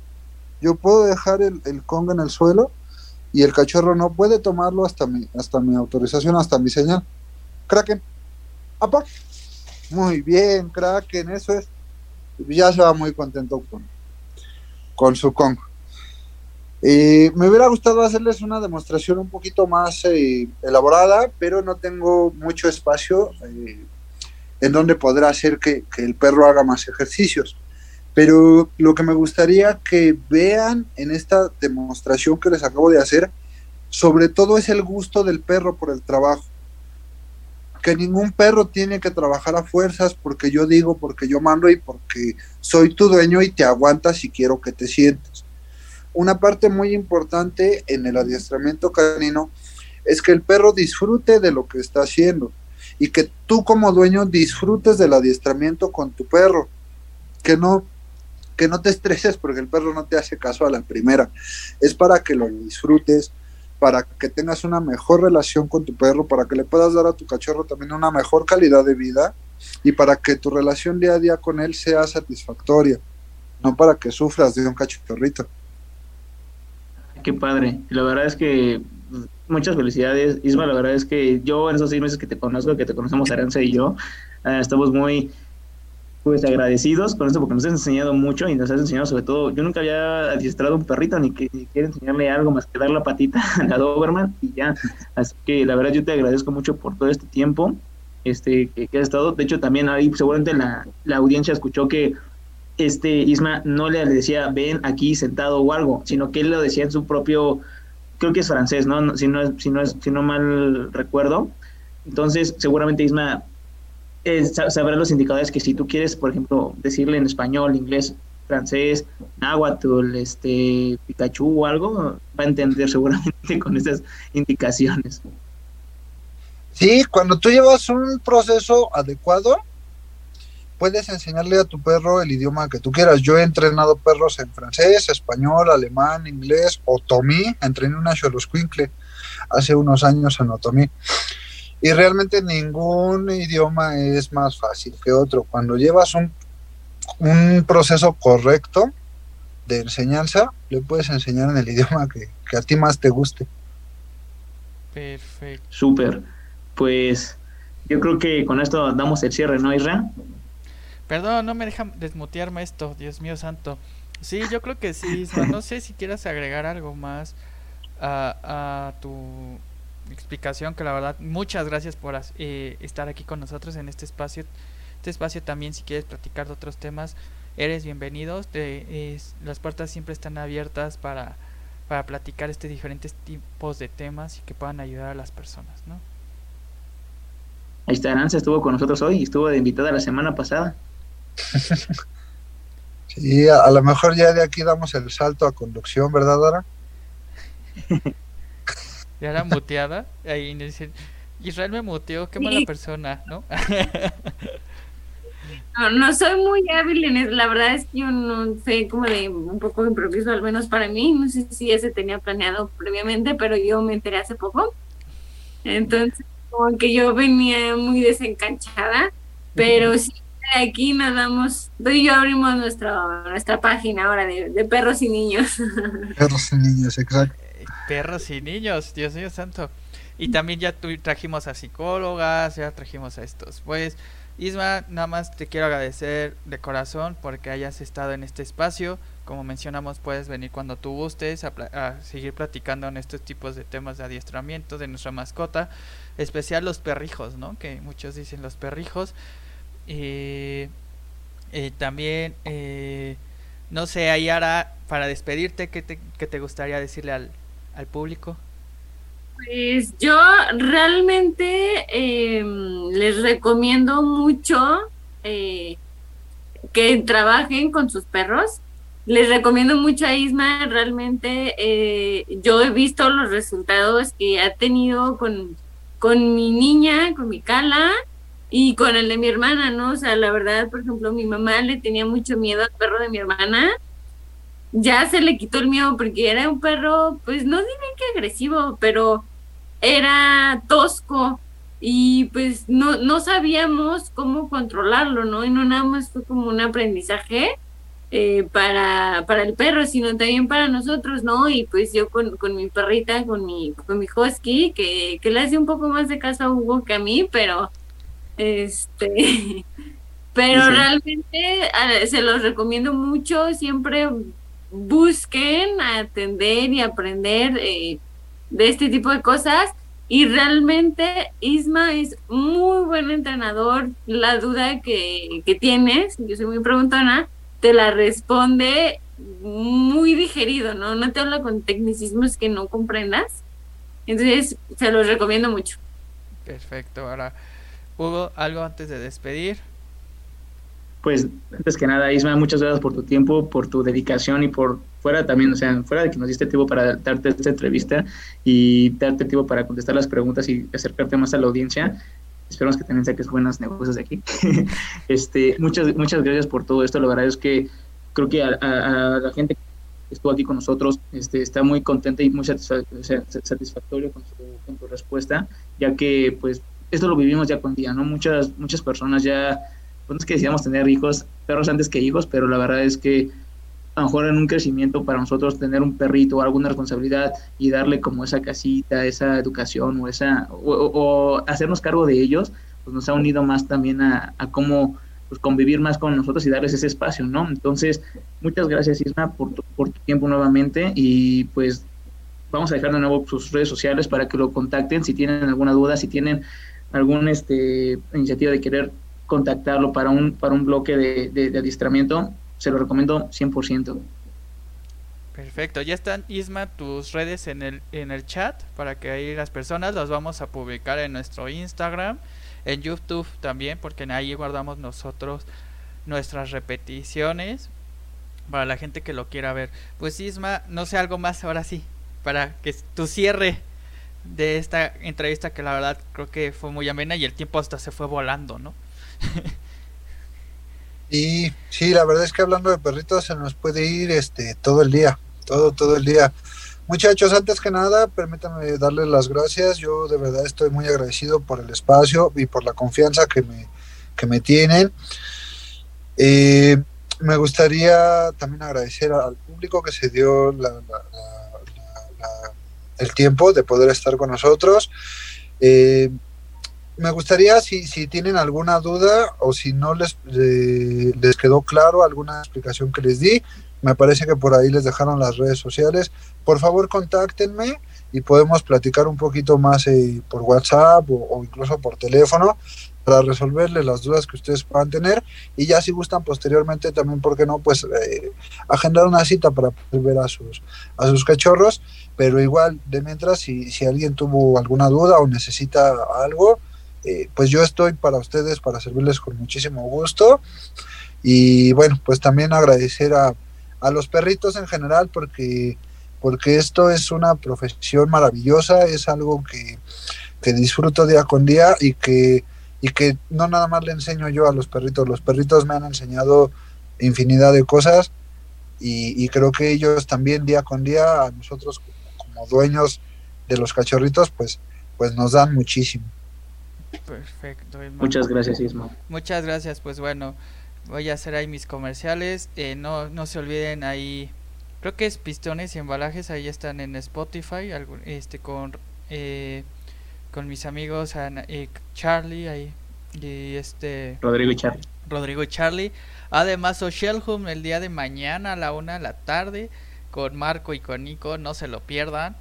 Yo puedo dejar el, el Kong en el suelo y el cachorro no puede tomarlo hasta mi, hasta mi autorización, hasta mi señal. Kraken, apa. Muy bien, Kraken, eso es. Ya se va muy contento con, con su Kong. Eh, me hubiera gustado hacerles una demostración un poquito más eh, elaborada, pero no tengo mucho espacio eh, en donde poder hacer que, que, el perro haga más ejercicios. Pero lo que me gustaría que vean en esta demostración que les acabo de hacer, sobre todo es el gusto del perro por el trabajo. Que ningún perro tiene que trabajar a fuerzas porque yo digo, porque yo mando y porque soy tu dueño y te aguantas y quiero que te sientes una parte muy importante en el adiestramiento canino es que el perro disfrute de lo que está haciendo y que tú como dueño disfrutes del adiestramiento con tu perro, que no que no te estreses porque el perro no te hace caso a la primera. Es para que lo disfrutes, para que tengas una mejor relación con tu perro, para que le puedas dar a tu cachorro también una mejor calidad de vida y para que tu relación día a día con él sea satisfactoria, no para que sufras de un cachorrito. Qué padre. La verdad es que muchas felicidades, Isma. La verdad es que yo en esos seis meses que te conozco, que te conocemos Aranza y yo, uh, estamos muy pues agradecidos con esto porque nos has enseñado mucho y nos has enseñado sobre todo, yo nunca había adiestrado un perrito ni que ni enseñarle algo más que dar la patita a la Doberman y ya. Así que la verdad yo te agradezco mucho por todo este tiempo este que, que has estado. De hecho también ahí seguramente la, la audiencia escuchó que este Isma no le decía ven aquí sentado o algo, sino que él lo decía en su propio, creo que es francés, ¿no? Si no, si no, si no mal recuerdo. Entonces, seguramente Isma eh, los indicadores que si tú quieres, por ejemplo, decirle en español, inglés, francés, náhuatl, este, Pikachu o algo, va a entender seguramente con esas indicaciones. Sí, cuando tú llevas un proceso adecuado, puedes enseñarle a tu perro el idioma que tú quieras. Yo he entrenado perros en francés, español, alemán, inglés, otomí. Entrené una Xoloscuincle hace unos años en otomí. Y realmente ningún idioma es más fácil que otro. Cuando llevas un, un proceso correcto de enseñanza, le puedes enseñar en el idioma que, que a ti más te guste. Perfecto. Súper. Pues yo creo que con esto damos el cierre, ¿no, Isra? Perdón, no me dejan desmutearme esto, Dios mío santo. Sí, yo creo que sí. No sé si quieras agregar algo más a, a tu explicación, que la verdad, muchas gracias por eh, estar aquí con nosotros en este espacio. Este espacio también, si quieres platicar de otros temas, eres bienvenido. Te, es, las puertas siempre están abiertas para, para platicar este diferentes tipos de temas y que puedan ayudar a las personas, ¿no? Ahí está, Aranza estuvo con nosotros hoy y estuvo de invitada la semana pasada. Sí, a, a, lo mejor ya de aquí damos el salto a conducción, ¿verdad, Dara? Ya era muteada. Ahí dicen, Israel me muteó, qué mala persona, ¿no? no, no soy muy hábil en eso. La verdad es que yo no sé, como de un poco improviso, al menos para mí. No sé si ese tenía planeado previamente, pero yo me enteré hace poco. Entonces, como que yo venía muy desencanchada, pero sí aquí nos damos, tú y yo abrimos nuestra, nuestra página ahora de, de, perros y niños. Perros y niños, exacto. Perros y niños, Dios mío santo. Y también ya trajimos a psicólogas, ya trajimos a estos. Pues, Isma, nada más te quiero agradecer de corazón porque hayas estado en este espacio. Como mencionamos, puedes venir cuando tú gustes a, a seguir platicando en estos tipos de temas de adiestramiento de nuestra mascota, especial los perrijos, ¿no? Que muchos dicen los perrijos. Eh, también, eh, no sé, Ayara, para despedirte, ¿qué te, qué te gustaría decirle al, al, público? Pues yo realmente les recomiendo mucho que trabajen con sus perros. Les recomiendo mucho a Isma, realmente yo he visto los resultados que ha tenido con, con mi niña, con mi Cala, y con el de mi hermana, ¿no? O sea, la verdad, por ejemplo, mi mamá le tenía mucho miedo al perro de mi hermana. Ya se le quitó el miedo porque era un perro, pues no diré que agresivo, pero era tosco y pues no, no sabíamos cómo controlarlo, ¿no? Y no nada más fue como un aprendizaje eh, para, para el perro, sino también para nosotros, ¿no? Y pues yo con, con mi perrita, con mi, con mi husky, que, que le hace un poco más de caso a Hugo que a mí, pero este, pero sí, realmente se los recomiendo mucho. Siempre busquen atender y aprender eh, de este tipo de cosas. Y realmente Isma es muy buen entrenador. La duda que, que tienes, yo soy muy preguntona, te la responde muy digerido, ¿no? No te habla con tecnicismos que no comprendas. Entonces, se los recomiendo mucho. Perfecto. Ahora, Hugo, ¿algo antes de despedir? Pues, antes que nada, Isma, muchas gracias por tu tiempo, por tu dedicación y por fuera también, o sea, fuera de que nos diste tiempo para darte esta entrevista y darte tiempo para contestar las preguntas y acercarte más a la audiencia. Esperamos que también saques buenas negocios de aquí. este, muchas, muchas gracias por todo esto. La verdad es que creo que a, la gente que estuvo aquí con nosotros este, está muy contenta y muy satisfactorio con, con tu respuesta, ya que pues esto lo vivimos ya con día, ¿no? Muchas, muchas personas ya es que decíamos tener hijos, perros antes que hijos, pero la verdad es que a lo mejor en un crecimiento para nosotros tener un perrito o alguna responsabilidad y darle como esa casita, esa educación o esa o, hacernos cargo de ellos, pues nos ha unido más también a, cómo pues, convivir más con nosotros y darles ese espacio, ¿no? Entonces, muchas gracias Isma por tu, por tu tiempo nuevamente y pues vamos a dejar de nuevo sus redes sociales para que lo contacten si tienen alguna duda, si tienen alguna este, iniciativa de querer contactarlo para un, para un bloque de, de, adiestramiento, se lo recomiendo 100%. Perfecto, ya están Isma tus redes en el, en el chat para que ahí las personas las vamos a publicar en nuestro Instagram, en YouTube también, porque ahí guardamos nosotros nuestras repeticiones para la gente que lo quiera ver. Pues Isma, no sé algo más ahora sí, para que tu cierre de esta entrevista que la verdad creo que fue muy amena y el tiempo hasta se fue volando, ¿no? y sí, la verdad es que hablando de perritos se nos puede ir este todo el día, todo, todo el día. Muchachos, antes que nada, permítanme darles las gracias. Yo de verdad estoy muy agradecido por el espacio y por la confianza que me, que me tienen. Eh, me gustaría también agradecer al público que se dio el tiempo de poder estar con nosotros. Eh, me gustaría si, si tienen alguna duda o si no les, les quedó claro alguna explicación que les di, me parece que por ahí les dejaron las redes sociales. Por favor, contáctenme y podemos platicar un poquito más eh, por WhatsApp o, incluso por teléfono para resolverles las dudas que ustedes puedan tener y ya si gustan posteriormente también, ¿por qué no? Pues eh, agendar una cita para poder ver a sus, a sus cachorros, pero igual de mientras si, si alguien tuvo alguna duda o necesita algo, eh, pues yo estoy para ustedes, para servirles con muchísimo gusto. Y bueno, pues también agradecer a, a los perritos en general porque, porque esto es una profesión maravillosa, es algo que, que disfruto día con día y que, y que no nada más le enseño yo a los perritos, los perritos me han enseñado infinidad de cosas y, creo que ellos también día con día a nosotros como, dueños de los cachorritos pues, pues nos dan muchísimo. Perfecto. Muchas gracias, Isma. Muchas gracias. Pues bueno, voy a hacer ahí mis comerciales. Eh, no, no se olviden ahí. Creo que es pistones y embalajes. Ahí están en Spotify. Este con eh, con mis amigos eh, Charlie ahí y este Rodrigo y Charlie. Rodrigo y Charlie. Además, Social Home el día de mañana a la una de la tarde con Marco y con Nico. No se lo pierdan.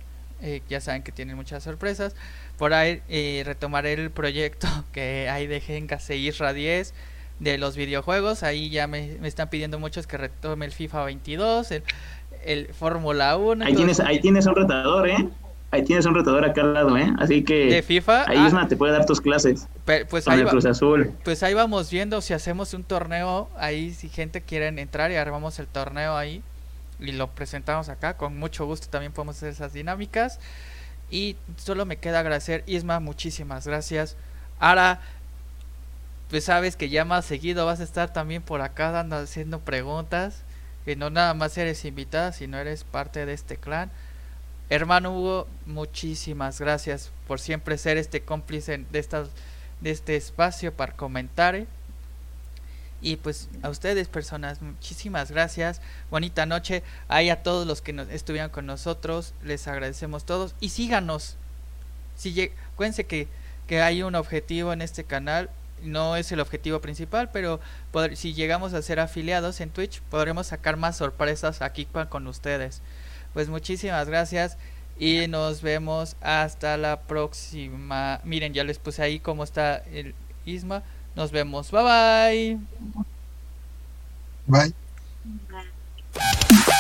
ya saben que tienen muchas sorpresas por ahí eh, retomaré el proyecto que hay de Genka Isra 10 de los videojuegos. Ahí ya me, están pidiendo muchos que retome el FIFA 22, el, el Fórmula 1. Ahí tienes, ahí tienes un retador, ¿eh? Ahí tienes un retador acá al lado, ¿eh? Así que. ¿De FIFA? Ahí ah, te puede dar tus clases. pues ahí Cruz Azul. Pues ahí vamos viendo si hacemos un torneo. Ahí, si gente quiere entrar y armamos el torneo ahí y lo presentamos acá. Con mucho gusto también podemos hacer esas dinámicas. Y solo me queda agradecer, Isma, muchísimas gracias. Ahora, pues sabes que ya más seguido vas a estar también por acá dando, haciendo preguntas. Que no nada más eres invitada, sino eres parte de este clan. Hermano Hugo, muchísimas gracias por siempre ser este cómplice de, de este espacio para comentar. Y pues a ustedes personas, muchísimas gracias. Bonita noche. Ahí a todos los que nos estuvieron con nosotros, les agradecemos todos. Y síganos. Si acuérdense que, que hay un objetivo en este canal, no es el objetivo principal, pero si llegamos a ser afiliados en Twitch, podremos sacar más sorpresas aquí con ustedes. Pues muchísimas gracias y nos vemos hasta la próxima. Miren, ya les puse ahí cómo está el Isma. Nos vemos. Bye bye. Bye. bye.